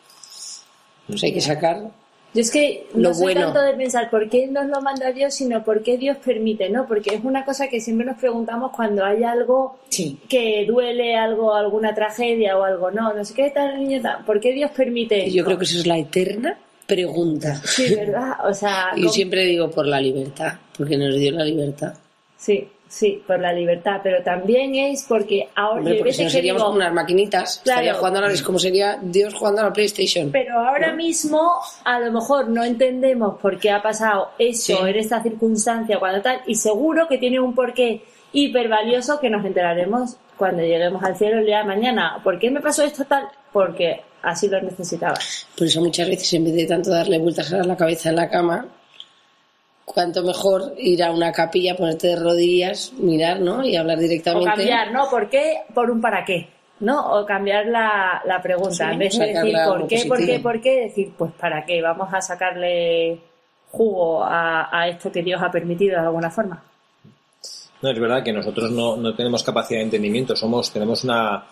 S4: Pues hay que sacar
S2: Yo es que no
S4: Lo
S2: soy
S4: bueno.
S2: tanto de pensar por qué nos lo manda Dios, sino por qué Dios permite, ¿no? Porque es una cosa que siempre nos preguntamos cuando hay algo
S3: Sí.
S2: que duele, algo, alguna tragedia o algo, no, no sé qué tal niño tal, ¿por qué Dios permite
S4: Y yo
S2: esto?
S4: creo que eso es la eterna pregunta.
S2: Sí, ¿verdad? O sea,
S4: Y yo
S2: ¿cómo-
S4: siempre digo por la libertad, porque nos dio la libertad.
S2: sí, sí, por la libertad, pero también es porque ahora
S4: Hombre, porque si no seríamos
S2: digo,
S4: como unas maquinitas,
S2: Claro.
S4: estaría jugando a la, como sería Dios jugando a la PlayStation.
S2: Pero ahora mismo a lo mejor no entendemos por qué ha pasado eso
S4: Sí.
S2: en esta circunstancia cuando tal y seguro que tiene un porqué hiper valioso que nos enteraremos cuando lleguemos al cielo el día de mañana. ¿Por qué me pasó esto tal? Porque así lo necesitaba.
S4: Por eso muchas veces en vez de tanto darle vueltas a la cabeza en la cama, cuanto mejor ir a una capilla, ponerte de rodillas, mirar, ¿no? Y hablar
S2: O
S4: directamente.
S2: cambiar, ¿no? ¿Por qué? Por un para qué. ¿No? O cambiar la, la pregunta.
S4: Sí,
S2: en vez de decir por qué, por qué, por qué, decir pues para qué. Vamos a sacarle jugo a, a esto que Dios ha permitido de alguna forma.
S1: No, es verdad que nosotros no, no tenemos capacidad de entendimiento, somos, tenemos una,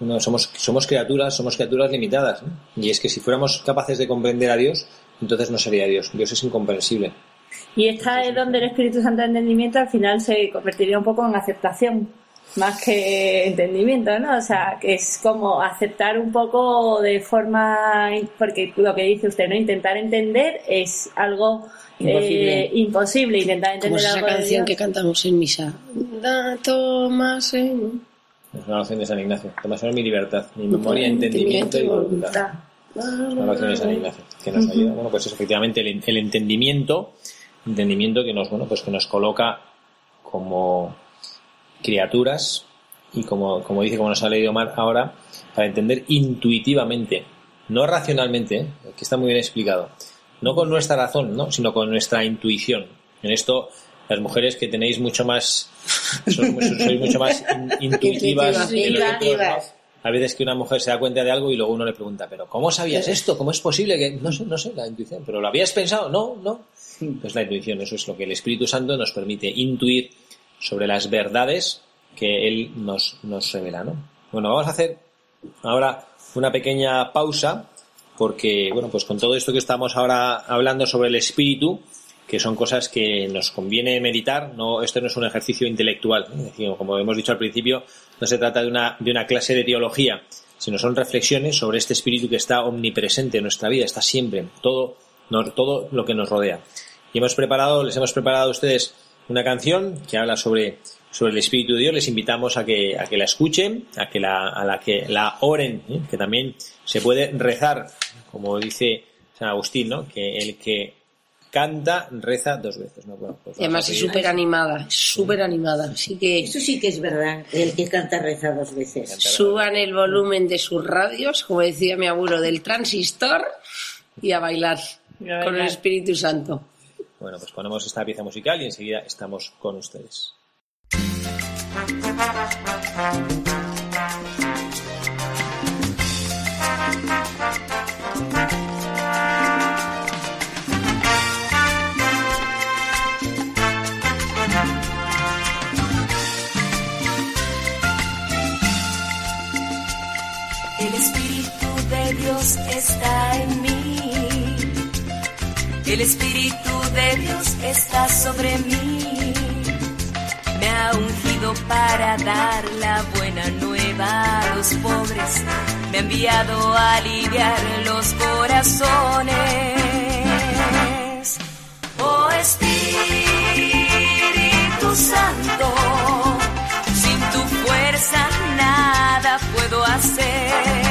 S1: una- somos, somos criaturas, somos criaturas limitadas. ¿no? Y es que si fuéramos capaces de comprender a Dios, entonces no sería Dios. Dios es incomprensible.
S2: Y esta es donde el Espíritu Santo de entendimiento al final se convertiría un poco en aceptación, más que entendimiento, ¿no? O sea, que es como aceptar un poco de forma, porque lo que dice usted, ¿no? Intentar entender es algo
S4: Imposible.
S2: eh, imposible, intentar
S4: Como
S2: entender
S4: es esa
S2: algo de
S4: canción que cantamos en misa. Da Tomás en-
S1: Es una oración de San Ignacio. Toma mi libertad, mi memoria, entendimiento y voluntad. Una oración de San Ignacio que nos ayuda. Bueno, pues es efectivamente el, el entendimiento, entendimiento que nos, bueno, pues que nos coloca como criaturas y como, como dice, como nos ha leído Mar ahora, para entender intuitivamente, no racionalmente, ¿eh? que está muy bien explicado, no con nuestra razón, ¿no? sino con nuestra intuición. En esto, las mujeres que tenéis mucho más, sois, sois mucho más in- intuitivas que los otros, ¿no? A veces que una mujer se da cuenta de algo y luego uno le pregunta, pero ¿cómo sabías esto? ¿Cómo es posible que...? No sé, no sé, la intuición. ¿Pero lo habías pensado? No, no. Pues la intuición, eso es lo que el Espíritu Santo nos permite intuir sobre las verdades que Él nos, nos revela, ¿no? Bueno, vamos a hacer ahora una pequeña pausa porque, bueno, pues con todo esto que estamos ahora hablando sobre el Espíritu, que son cosas que nos conviene meditar, no, esto no es un ejercicio intelectual, ¿no? Es decir, como hemos dicho al principio, no se trata de una, de una clase de teología, sino son reflexiones sobre este espíritu que está omnipresente en nuestra vida, está siempre, todo, todo lo que nos rodea. Y hemos preparado, les hemos preparado a ustedes una canción que habla sobre, sobre el Espíritu de Dios. Les invitamos a que, a que la escuchen, a que la, a la que la oren, ¿eh? que también se puede rezar, como dice San Agustín, ¿no? Que el que canta reza dos veces, ¿no? Bueno, pues
S4: Y además es súper animada, súper animada. Así que
S3: Eso sí que es verdad, el que canta reza dos veces.
S4: suban el volumen de sus radios, como decía mi abuelo, del transistor y a bailar
S2: Y a
S4: con el. Espíritu Santo.
S1: Bueno, pues ponemos esta pieza musical y enseguida estamos con ustedes.
S5: El Espíritu de Dios está en mí. El Espíritu de Dios está sobre mí. Me ha ungido para dar la buena nueva a los pobres. Me ha enviado a aliviar los corazones. Oh Espíritu Santo, sin tu fuerza nada puedo hacer.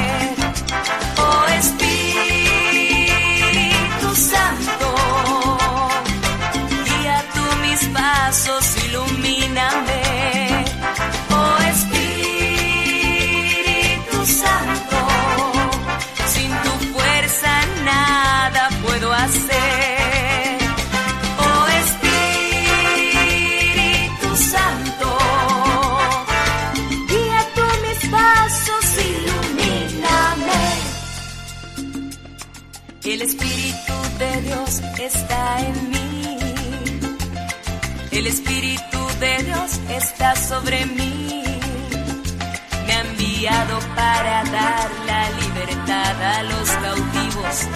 S5: Está en mí. El Espíritu de Dios está sobre mí. Me ha enviado para dar la libertad a los cautivos,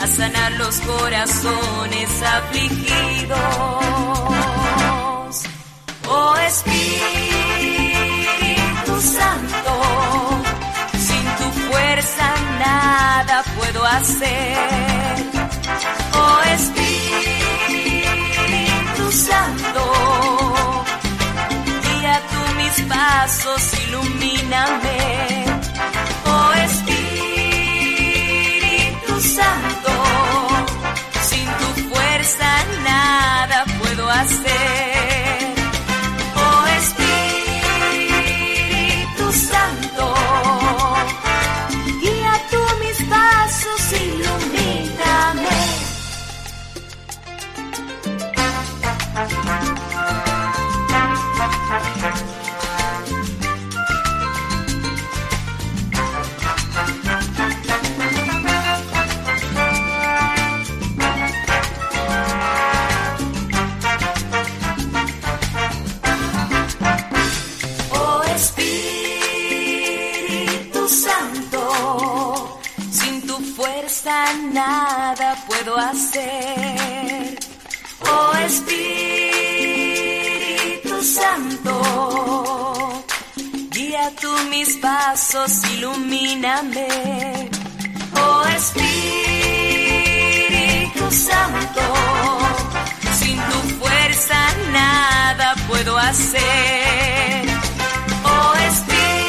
S5: a sanar los corazones afligidos. Oh Espíritu Santo, sin tu fuerza nada puedo hacer. Oh Espíritu Santo, guía tú mis pasos, ilumíname. Oh Espíritu Santo, sin tu fuerza nada puedo hacer. Nada puedo hacer. Oh Espíritu Santo, guía tú mis pasos, ilumíname. Oh Espíritu Santo, sin tu fuerza nada puedo hacer. Oh Espíritu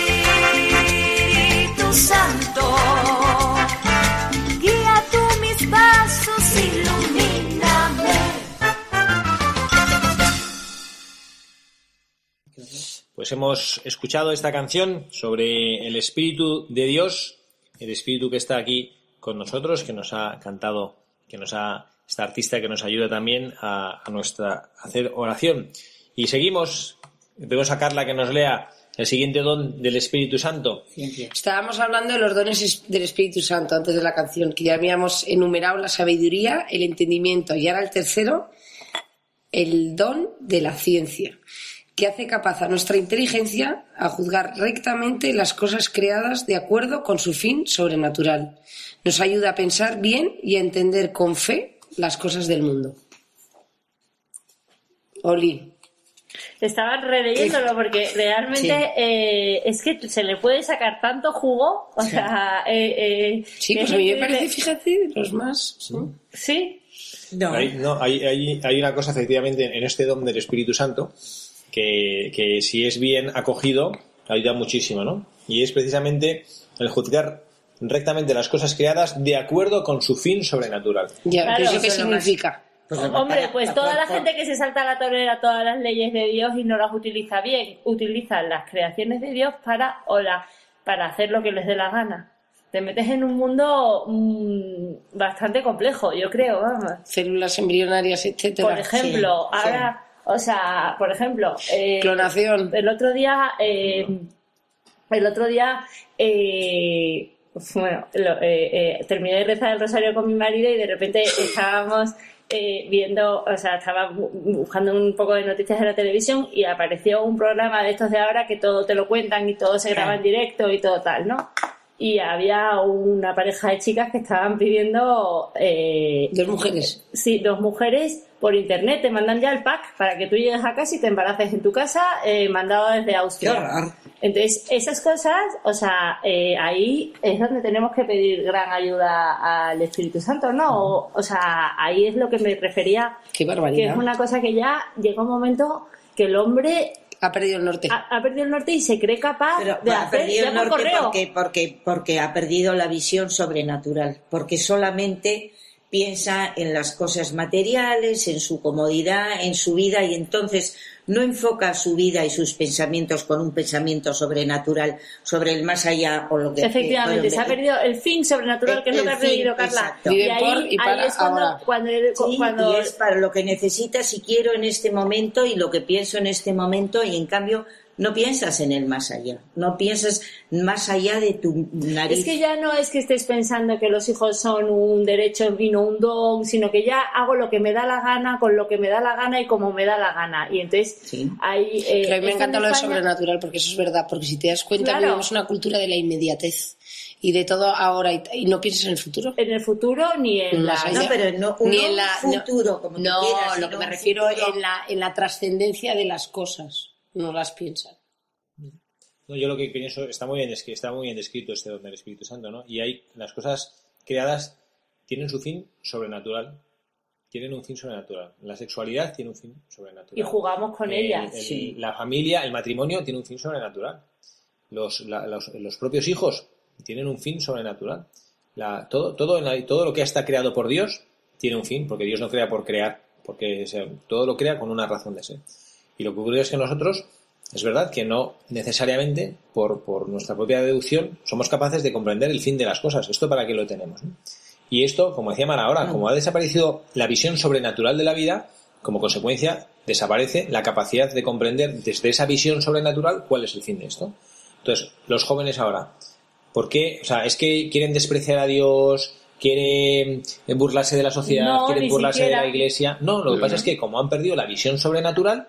S1: Pues hemos escuchado esta canción sobre el Espíritu de Dios, el Espíritu que está aquí con nosotros, que nos ha cantado, que nos ha, esta artista que nos ayuda también a, a nuestra a hacer oración. Y seguimos, pedimos a Carla que nos lea el siguiente don del Espíritu Santo.
S4: Estábamos hablando de los dones es- del Espíritu Santo antes de la canción, que ya habíamos enumerado la sabiduría, el entendimiento y ahora el tercero, el don de la ciencia, que hace capaz a nuestra inteligencia a juzgar rectamente las cosas creadas de acuerdo con su fin sobrenatural. Nos ayuda a pensar bien y a entender con fe las cosas del mundo. Oli,
S2: Estaba releyéndolo porque realmente
S4: Sí.
S2: eh, es que se le puede sacar tanto jugo. O sea, eh, eh,
S4: sí, pues
S2: es
S4: a mí me parece, fíjate, los más. ¿sí?
S2: Sí,
S3: No.
S1: Hay, no, hay, hay- hay una cosa efectivamente en este don del Espíritu Santo que, que si es bien acogido ayuda muchísimo, ¿no? Y es precisamente el juzgar rectamente las cosas creadas de acuerdo con su fin sobrenatural.
S4: Ya,
S2: Claro,
S4: ¿eso qué significa?
S3: Pues
S2: Hombre, pues toda la gente que se salta a la torera todas las leyes de Dios y no las utiliza bien, utilizan las creaciones de Dios para, o la- para hacer lo que les dé la gana. Te metes en un mundo mm, bastante complejo, yo creo, vamos.
S4: Células embrionarias, etcétera.
S2: Por ejemplo,
S3: sí.
S2: ahora, o sea, por ejemplo, eh,
S4: Clonación.
S2: el otro día, eh, el otro día, eh, bueno, lo- eh, eh, terminé de rezar el rosario con mi marido y de repente estábamos eh, viendo, o sea, estaba bu- buscando un poco de noticias de la televisión y apareció un programa de estos de ahora que todo te lo cuentan y todo se graba en directo y todo tal, ¿no? Y había una pareja de chicas que estaban pidiendo eh,
S4: Dos mujeres.
S2: Sí, dos mujeres por internet te mandan ya el pack para que tú llegues a casa y te embaraces en tu casa, eh, mandado desde Austria. Entonces, esas cosas, o sea, eh, ahí es donde tenemos que pedir gran ayuda al Espíritu Santo, ¿no? O, o sea, ahí es lo que me refería,
S4: Qué
S2: que
S4: barbaridad.
S2: es una cosa que ya llega un momento que el hombre
S4: Ha perdido el norte.
S2: ha, ha perdido el norte y se cree capaz
S3: Pero
S2: de
S3: ha
S2: hacer
S3: perdido el norte porque, porque, porque ha perdido la visión sobrenatural, porque solamente piensa en las cosas materiales, en su comodidad, en su vida y entonces no enfoca su vida y sus pensamientos con un pensamiento sobrenatural sobre el más allá o lo que
S2: Efectivamente,
S3: lo
S2: se ha
S3: que-
S2: perdido el fin sobrenatural, que es lo que ha perdido Carla.
S3: exacto.
S2: Y ahí,
S4: por y
S2: ahí
S4: para
S2: es cuando,
S4: ahora.
S2: cuando,
S3: Sí,
S2: cuando-
S3: y es para lo que necesitas y quiero en este momento y lo que pienso en este momento y en cambio no piensas en el más allá, no piensas más allá de tu nariz.
S2: Es que ya no es que estés pensando que los hijos son un derecho y no un don, sino que ya hago lo que me da la gana, con lo que me da la gana y como me da la gana. Y entonces
S3: Sí.
S2: hay... eh,
S4: Pero a mí me encanta
S2: en
S4: lo de sobrenatural, porque eso es verdad. Porque si te das cuenta,
S2: Claro.
S4: vivimos una cultura de la inmediatez y de todo ahora y, y no piensas en el futuro.
S2: En el futuro ni en la...
S3: No, pero no,
S4: Ni
S3: no
S4: en la-
S3: un futuro como tú
S4: no,
S3: quieras,
S4: lo que me refiero
S3: futuro-
S4: en la, en la trascendencia de las cosas. No las piensan.
S1: No, yo lo que pienso, está muy bien, es que está muy bien descrito este don del Espíritu Santo, ¿no? Y hay las cosas creadas tienen su fin sobrenatural. Tienen un fin sobrenatural. La sexualidad tiene un fin sobrenatural.
S2: Y jugamos con
S1: El-
S2: ella.
S1: el-
S3: sí.
S1: La familia, el matrimonio tiene un fin sobrenatural. Los, la- los, los propios hijos tienen un fin sobrenatural. La- todo, todo, en la- todo lo que está creado por Dios tiene un fin, porque Dios no crea por crear, porque todo lo crea con una razón de ser. Y lo que ocurre es que nosotros, es verdad que no necesariamente, por, por nuestra propia deducción, somos capaces de comprender el fin de las cosas. ¿Esto para qué lo tenemos? no? Y esto, como decía Mara ahora, como ha desaparecido la visión sobrenatural de la vida, como consecuencia desaparece la capacidad de comprender desde esa visión sobrenatural cuál es el fin de esto. Entonces, los jóvenes ahora, ¿por qué? O sea, es que quieren despreciar a Dios, quieren burlarse de la sociedad,
S2: No,
S1: quieren burlarse de la iglesia. No, lo que pasa es que como han perdido la visión sobrenatural,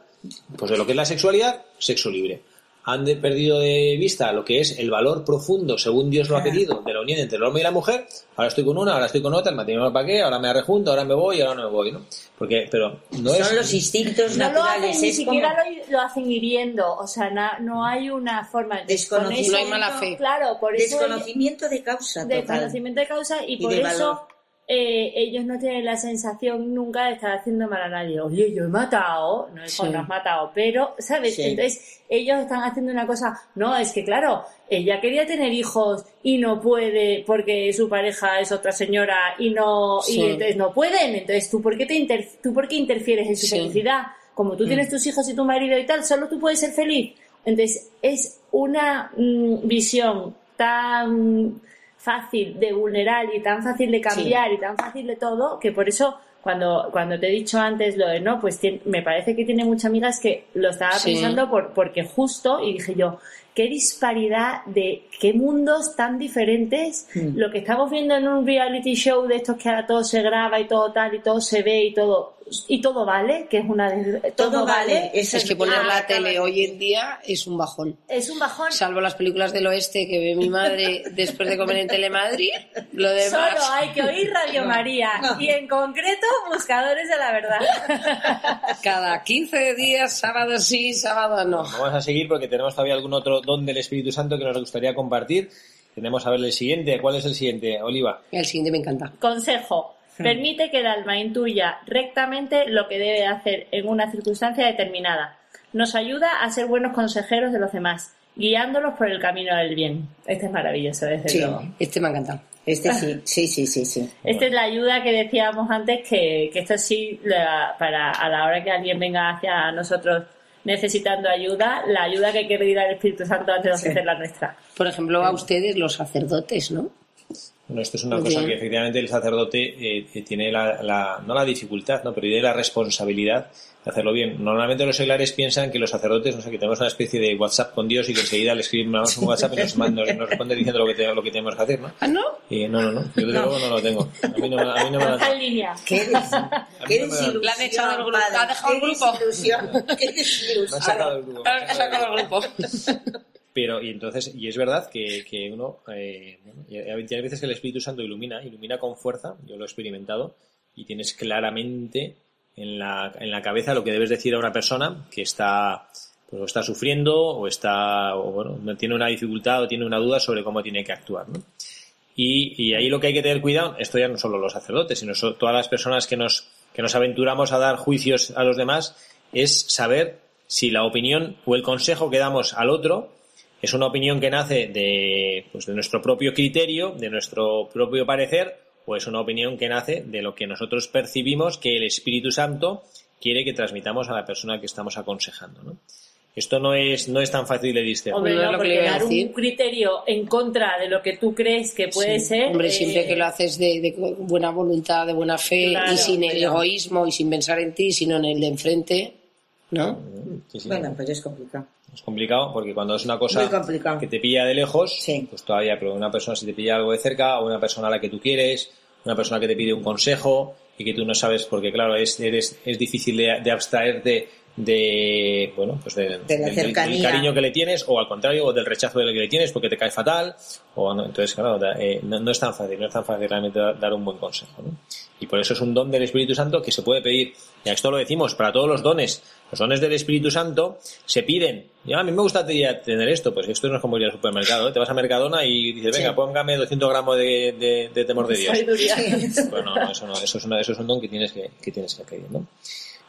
S1: pues de lo que es la sexualidad, sexo libre. Han de- perdido de vista lo que es el valor profundo, según Dios lo ha querido, de la unión entre el hombre y la mujer. Ahora estoy con una, ahora estoy con otra, el matrimonio para qué, ahora me rejunto, ahora me voy, ahora no me voy, ¿no? Porque, pero no es...
S3: Son los instintos
S2: No lo hacen, ni siquiera
S3: como-
S2: lo, lo hacen hiriendo, o sea, na- no hay una forma de
S3: Desconocimiento.
S4: No hay mala fe.
S2: Claro, por eso
S3: Desconocimiento de causa total.
S2: desconocimiento de causa y,
S3: Y
S2: por
S3: de
S2: eso
S3: valor.
S2: Eh, ellos no tienen la sensación nunca de estar haciendo mal a nadie. Oye, yo he matado, no es
S4: Sí.
S2: no has matado, pero, ¿sabes?
S3: Sí.
S2: Entonces ellos están haciendo una cosa, no, es que claro, ella quería tener hijos y no puede porque su pareja es otra señora y no,
S4: Sí.
S2: y entonces no pueden, entonces tú por qué te inter- tú por qué interfieres en su felicidad? Como tú tienes tus hijos y tu marido y tal, solo tú puedes ser feliz. Entonces es una mm, visión tan fácil de vulnerar y tan fácil de cambiar y tan fácil de todo que por eso cuando, cuando te he dicho antes lo de no, pues tien- me parece que tiene muchas amigas que lo estaba
S4: Sí.
S2: pensando por, porque justo y dije yo, qué disparidad de qué mundos tan diferentes
S3: Mm.
S2: lo que estamos viendo en un reality show de estos que ahora todo se graba y todo tal y todo se ve y todo y todo vale, que es una de-
S3: Todo vale. Esa
S4: Es que poner
S3: Ah,
S4: la
S3: acaba
S4: tele hoy en día es un bajón.
S2: es un bajón
S4: Salvo las películas del oeste que ve mi madre después de comer en Telemadrid. Lo demás.
S2: Solo hay que oír Radio María y en concreto Buscadores de la Verdad.
S4: Cada 15 días, sábado sí, sábado no.
S1: Vamos a seguir porque tenemos todavía algún otro don del Espíritu Santo que nos gustaría compartir. Tenemos a ver el siguiente. ¿Cuál es el siguiente, Oliva?
S4: El siguiente me encanta.
S2: Consejo. Permite que el alma intuya rectamente lo que debe hacer en una circunstancia determinada. Nos ayuda a ser buenos consejeros de los demás, guiándolos por el camino del bien. Este es maravilloso, desde
S3: Sí.
S2: luego.
S4: Este me ha encantado.
S3: Este sí, sí, sí, sí, sí.
S2: Esta es la ayuda que decíamos antes, que, que esto sí, la- para a la hora que alguien venga hacia nosotros necesitando ayuda, la ayuda que que pedir al Espíritu Santo antes de ofrecer la nuestra.
S4: Por ejemplo, a ustedes, los sacerdotes, ¿no?
S1: Bueno, esto es una
S4: Muy
S1: cosa
S4: bien.
S1: que efectivamente el sacerdote eh, eh, tiene la, la- no la dificultad, ¿no? pero tiene la responsabilidad de hacerlo bien. Normalmente los seglares piensan que los sacerdotes, no sé, que tenemos una especie de WhatsApp con Dios y que enseguida le escribimos un WhatsApp y nos, nos, nos responde diciendo lo que, te- lo que tenemos que hacer, ¿no?
S4: ¿Ah, no?
S1: Y no, no, no, yo desde luego no lo tengo. A mí no, me- a mí no me lo
S2: en línea.
S3: Qué, qué
S1: no me
S3: desilusión.
S4: La han echado del grupo, la ha dejado el
S3: qué
S4: grupo.
S3: desilusión, Qué
S1: Me han
S3: desilusión.
S1: sacado del grupo.
S4: Ha sacado el grupo.
S1: Pero, y entonces, y es verdad que, uno, eh, hay veces que el Espíritu Santo ilumina, ilumina con fuerza, yo lo he experimentado, y tienes claramente en la, en la cabeza lo que debes decir a una persona que está, pues, o está sufriendo, o está, o bueno, no tiene una dificultad o tiene una duda sobre cómo tiene que actuar. Y, ahí lo que hay que tener cuidado, esto ya no solo los sacerdotes, sino todas las personas que nos, que nos aventuramos a dar juicios a los demás, es saber si la opinión o el consejo que damos al otro es una opinión que nace de, pues, de nuestro propio criterio, de nuestro propio parecer, o es una opinión que nace de lo que nosotros percibimos que el Espíritu Santo quiere que transmitamos a la persona que estamos aconsejando. ¿no? Esto no es, no es tan fácil de discernir.
S2: Hombre,
S4: No
S2: porque dar un criterio en contra de lo que tú crees que puede
S4: Sí.
S2: ser.
S4: Hombre,
S2: eh,
S4: siempre que lo haces de, de buena voluntad, de buena fe
S2: Claro,
S4: y sin el egoísmo y sin pensar en ti, sino en el de enfrente, ¿no?
S1: Sí, sí.
S3: Bueno, pero es complicado.
S1: Es complicado porque cuando es una cosa que te pilla de lejos,
S3: Sí.
S1: pues todavía, pero una persona si te pilla algo de cerca o una persona a la que tú quieres, una persona que te pide un consejo y que tú no sabes porque claro, es, eres, es difícil de, de abstraerte de, bueno, pues de-
S3: De la
S1: del- cariño que le tienes o al contrario, o del rechazo del que le tienes porque te cae fatal o no, entonces claro, eh, no, no es tan fácil, no es tan fácil realmente da- dar un buen consejo, ¿no? Y por eso es un don del Espíritu Santo que se puede pedir. Y esto lo decimos para todos los dones. Los dones del Espíritu Santo se piden. Y a mí me gustaría tener esto. Pues esto no es como ir al supermercado. ¿eh? Te vas a Mercadona y dices, venga,
S3: Sí.
S1: póngame 200 gramos de, de- de temor de Dios.
S2: sabiduría.
S1: Pues no, no, eso no. Eso es, una- eso es un don que tienes que, que tienes que pedir, ¿no?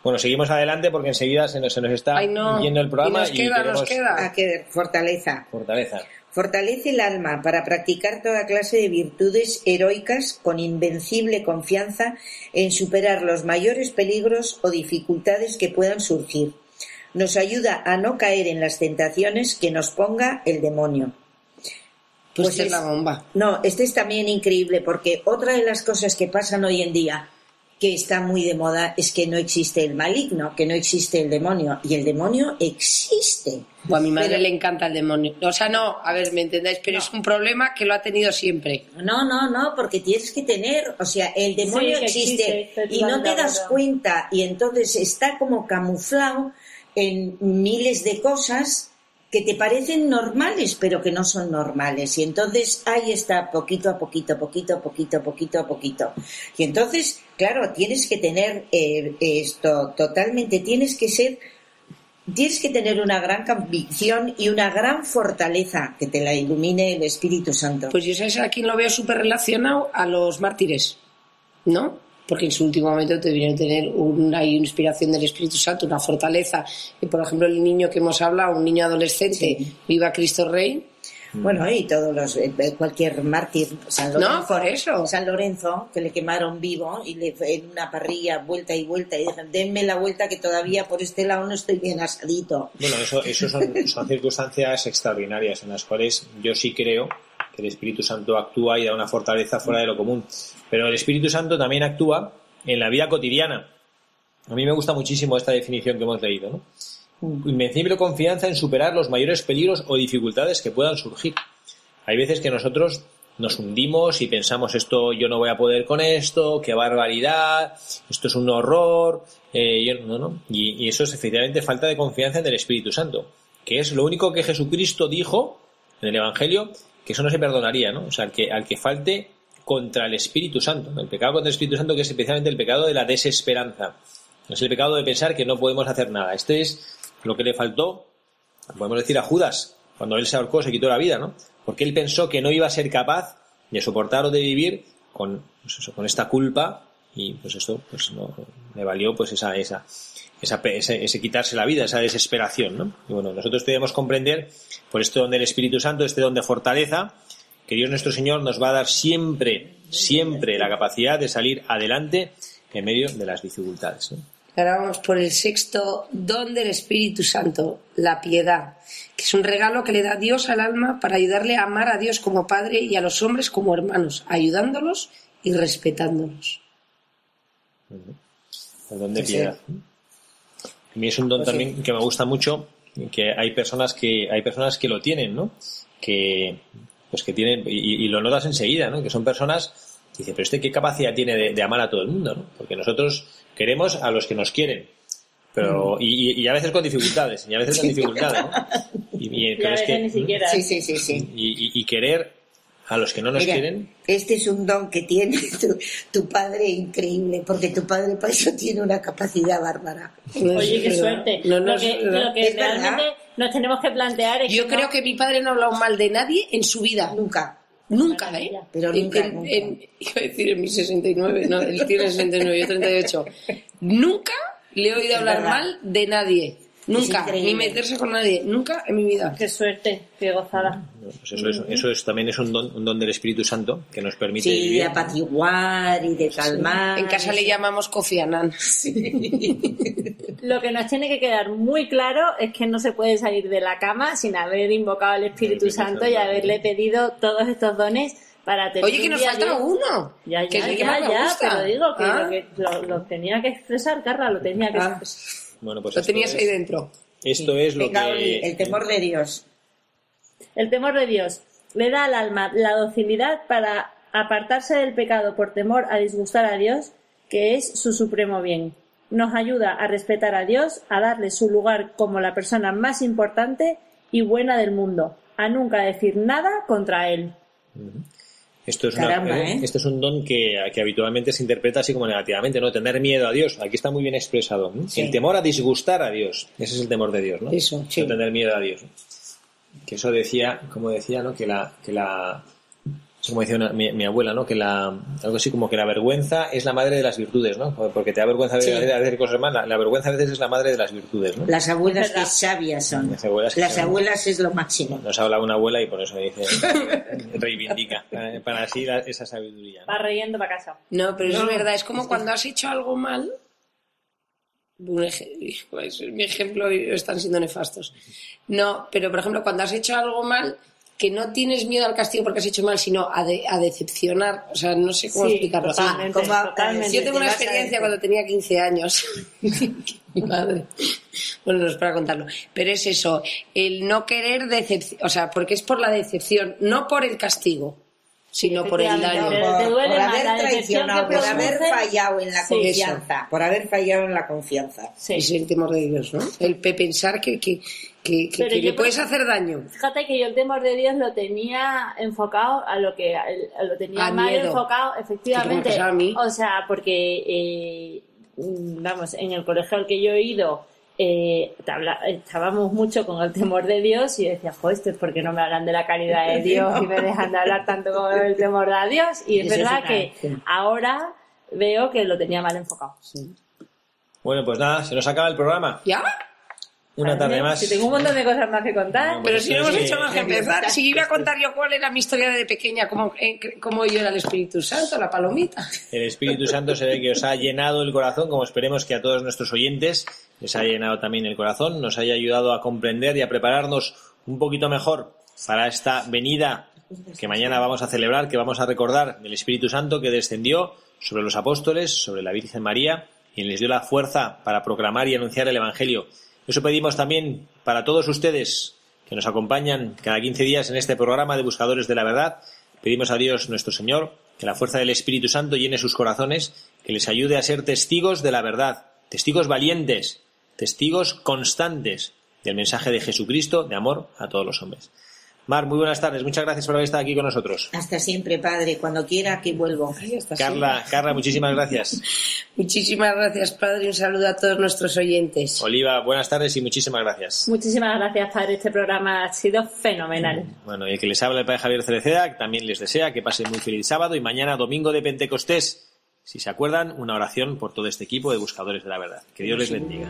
S1: Bueno, seguimos adelante porque enseguida se nos, se nos está
S4: Ay, no.
S1: yendo el programa
S4: y nos queda,
S1: queremos
S4: nos queda.
S3: Ah, que fortaleza.
S1: fortaleza.
S3: Fortalece el alma para practicar toda clase de virtudes heroicas con invencible confianza en superar los mayores peligros o dificultades que puedan surgir. Nos ayuda a no caer en las tentaciones que nos ponga el demonio.
S4: Pues,
S3: Pues
S4: es- la bomba.
S3: No, este es también increíble porque otra de las cosas que pasan hoy en día que está muy de moda es que no existe el maligno, que no existe el demonio. Y el demonio existe.
S4: O a mi madre
S3: Pero-
S4: le encanta el demonio. O sea, no, a ver, ¿me entendéis? Pero es un problema que lo ha tenido siempre.
S3: No, no, no, porque tienes que tener, o sea, el demonio
S2: Sí,
S3: existe, y no te das cuenta y entonces está como camuflado en miles de cosas que te parecen normales, pero que no son normales. Y entonces ahí está, poquito a poquito, poquito a poquito, poquito a poquito. Y entonces, claro, tienes que tener eh, esto totalmente, tienes que ser Tienes que tener una gran convicción y una gran fortaleza que te la ilumine el Espíritu Santo.
S4: Pues yo sabes a quién lo veo súper relacionado a los mártires, ¿no? Porque en su último momento debieron tener una inspiración del Espíritu Santo, una fortaleza. Y por ejemplo, el niño que hemos hablado, un niño adolescente,
S3: Sí.
S4: viva Cristo Rey,
S3: Bueno, y todos los, eh, cualquier mártir, San
S4: No,
S3: Lorenzo,
S4: por eso.
S3: San Lorenzo, que le quemaron vivo y le, en una parrilla vuelta y vuelta y dijeron, denme la vuelta que todavía por este lado no estoy bien asadito.
S1: Bueno, eso, eso son, son circunstancias extraordinarias en las cuales yo sí creo que el Espíritu Santo actúa y da una fortaleza fuera de lo común. Pero el Espíritu Santo también actúa en la vida cotidiana. A mí me gusta muchísimo esta definición que hemos leído, ¿no? Invencible confianza en superar los mayores peligros o dificultades que puedan surgir. Hay veces que nosotros nos hundimos y pensamos esto yo no voy a poder con esto, qué barbaridad, esto es un horror, eh, yo- no, no. Y, y eso es efectivamente falta de confianza en el Espíritu Santo, que es lo único que Jesucristo dijo en el Evangelio, que eso no se perdonaría, ¿no? O sea, al que, al que falte contra el Espíritu Santo, el pecado contra el Espíritu Santo que es especialmente el pecado de la desesperanza, es el pecado de pensar que no podemos hacer nada. Este es lo que le faltó, podemos decir a Judas, cuando él se ahorcó, se quitó la vida, ¿no? Porque él pensó que no iba a ser capaz de soportar o de vivir con, pues eso, con esta culpa y pues esto pues no le valió pues esa esa, esa ese, ese quitarse la vida, esa desesperación, ¿no? Y bueno, nosotros debemos comprender por este don del Espíritu Santo, este don de fortaleza, que Dios nuestro Señor nos va a dar siempre, siempre la capacidad de salir adelante en medio de las dificultades. ¿no?
S4: Ahora vamos por el sexto don del Espíritu Santo, la piedad, que es un regalo que le da Dios al alma para ayudarle a amar a Dios como Padre y a los hombres como hermanos, ayudándolos y respetándolos.
S1: El don de
S3: Sí,
S1: piedad. A mí es un don
S3: Pues sí.
S1: también que me gusta mucho, que hay personas que hay personas que lo tienen, ¿no? Que pues que tienen y, y lo notas enseguida, ¿no? Que son personas dice, pero este qué capacidad tiene de, de amar a todo el mundo, ¿no? Porque nosotros queremos a los que nos quieren. Pero, y, y- y a veces con dificultades, y a veces con dificultades, ¿no? Y, y-
S2: Y
S1: pero
S2: a
S1: es
S2: veces
S1: que,
S2: ni siquiera.
S3: Sí, sí, sí, sí.
S1: y, y- y querer a los que no nos
S3: Mira,
S1: quieren,
S3: este es un don que tiene tu, tu padre increíble, porque tu padre para eso tiene una capacidad bárbara.
S4: No
S2: Oye, qué
S4: verdad.
S2: suerte.
S4: No, no
S2: lo, que, lo que
S3: Es verdad.
S2: realmente nos tenemos que plantear es
S4: Yo
S2: que
S4: creo
S2: no-
S4: que mi padre no ha hablado mal de nadie en su vida.
S3: Nunca.
S4: Nunca, ¿eh?
S3: Pero
S4: En-
S3: nunca,
S4: en-
S3: nunca.
S4: en- iba a decir en mi 69, no, él tiene 69, yo 38. Nunca le he oído hablar mal de nadie. Nunca, ni meterse con nadie, nunca en mi vida.
S2: Qué suerte, qué gozada.
S1: Pues eso, es, eso es, también es un don, un don del Espíritu Santo que nos permite
S3: Sí,
S1: vivir.
S3: de apaciguar y de calmar.
S4: En casa le llamamos Kofi Annan.
S2: Lo que nos tiene que quedar muy claro es que no se puede salir de la cama sin haber invocado al Espíritu Santo
S1: Santo,
S2: y haberle pedido todos estos dones para tener
S4: Oye, que nos falta
S2: Dios.
S4: uno.
S2: Ya, ya,
S4: que
S2: ya, ya,
S4: gusta.
S2: pero digo que,
S4: Ah,
S2: lo, que lo, lo tenía que expresar, Carla, lo tenía que
S4: Ah.
S2: expresar.
S1: Bueno, pues
S4: Lo
S1: esto
S4: tenías
S1: es-
S4: ahí dentro.
S1: Esto es lo
S3: Venga,
S1: que...
S3: El temor de Dios.
S2: El temor de Dios le da al alma la docilidad para apartarse del pecado por temor a disgustar a Dios, que es su supremo bien. Nos ayuda a respetar a Dios, a darle su lugar como la persona más importante y buena del mundo, a nunca decir nada contra él.
S1: Esto es, una-
S3: Caramba,
S1: eh,
S3: ¿eh?
S1: esto es un don que, que habitualmente se interpreta así como negativamente, ¿no? Tener miedo a Dios. Aquí está muy bien expresado. ¿no?
S3: Sí.
S1: El temor a disgustar a Dios. Ese es el temor de Dios, ¿no?
S4: Eso, sí.
S1: No tener miedo a Dios. Que eso decía, como decía, ¿no? Que la, que la, como decía una- mi, mi abuela, ¿no? Que la, algo así como que la vergüenza es la madre de las virtudes, ¿no? Porque te da vergüenza
S3: Sí.
S1: de, hacer cosas malas. La, vergüenza a veces es la madre de las virtudes, ¿no?
S3: Las abuelas
S2: Es
S3: que sabias son.
S1: Las abuelas
S3: Las
S1: son-
S3: abuelas es lo máximo.
S1: Nos habla una abuela y por eso me dice, reivindica, eh, para así la- esa sabiduría. ¿no?
S2: Va reyendo para casa.
S4: No, pero
S3: No,
S4: es verdad, es como
S3: es que-
S4: cuando has hecho algo mal. Mi ejemplo están siendo nefastos. No, pero por ejemplo, cuando has hecho algo mal, que no tienes miedo al castigo porque has hecho mal, sino a, de- a decepcionar. O sea, no sé cómo
S2: Sí,
S4: explicarlo.
S2: totalmente,
S3: Ah, ¿cómo-
S2: totalmente.
S4: Yo tengo una experiencia cuando tenía 15 años. Mi madre. Bueno, no es para contarlo. Pero es eso, el no querer decepción. O sea, porque es por la decepción, no por el castigo, sino por el daño.
S3: Por haber traicionado, por haber fallado en la
S2: Sí.
S3: confianza. Por haber fallado en la confianza.
S2: Sí.
S4: Es el temor de Dios, ¿no? El pe- pensar que, que, que, le puedes hacer daño.
S2: Fíjate que yo el temor de Dios lo tenía enfocado a lo que a lo tenía
S4: A
S2: mal
S4: miedo.
S2: enfocado, efectivamente.
S4: A mí.
S2: O sea, porque eh, vamos, en el colegio al que yo he ido eh, estábamos mucho con el temor de Dios y decía, joder, esto es porque no me hablan de la caridad de Dios y me dejan de hablar tanto con el temor de Dios. Y es
S3: Eso
S2: verdad que
S3: sí.
S2: ahora veo que lo tenía mal enfocado.
S1: Bueno, pues nada, se nos acaba el programa.
S4: ¿Ya?
S1: Una tarde más.
S2: Si tengo un montón de cosas más que contar.
S1: No,
S4: Pero
S1: Pues
S4: si no hemos hecho más que empezar. Si iba a contar yo cuál era mi historia de pequeña, cómo, eh, cómo yo era el Espíritu Santo, la palomita.
S1: El Espíritu Santo se ve que os ha llenado el corazón, como esperemos que a todos nuestros oyentes les haya llenado también el corazón, nos haya ayudado a comprender y a prepararnos un poquito mejor para esta venida que mañana vamos a celebrar, que vamos a recordar del Espíritu Santo que descendió sobre los apóstoles, sobre la Virgen María, y les dio la fuerza para proclamar y anunciar el Evangelio. Eso pedimos también para todos ustedes que nos acompañan cada 15 días en este programa de Buscadores de la Verdad. Pedimos a Dios nuestro Señor que la fuerza del Espíritu Santo llene sus corazones, que les ayude a ser testigos de la verdad, testigos valientes, testigos constantes del mensaje de Jesucristo de amor a todos los hombres. Mar, muy buenas tardes. Muchas gracias por haber estado aquí con nosotros.
S3: Hasta siempre, Padre. Cuando quiera que vuelvo.
S4: Ay, hasta
S1: Carla, Carla, muchísimas gracias.
S4: Muchísimas gracias, Padre. y Un saludo a todos nuestros oyentes.
S1: Oliva, buenas tardes y muchísimas gracias.
S2: Muchísimas gracias, padre. Este programa ha sido fenomenal.
S1: Bueno, y el que les habla el Padre Javier Cereceda, que también les desea que pasen muy feliz sábado y mañana, domingo de Pentecostés, si se acuerdan, una oración por todo este equipo de buscadores de la verdad. Que Dios les bendiga.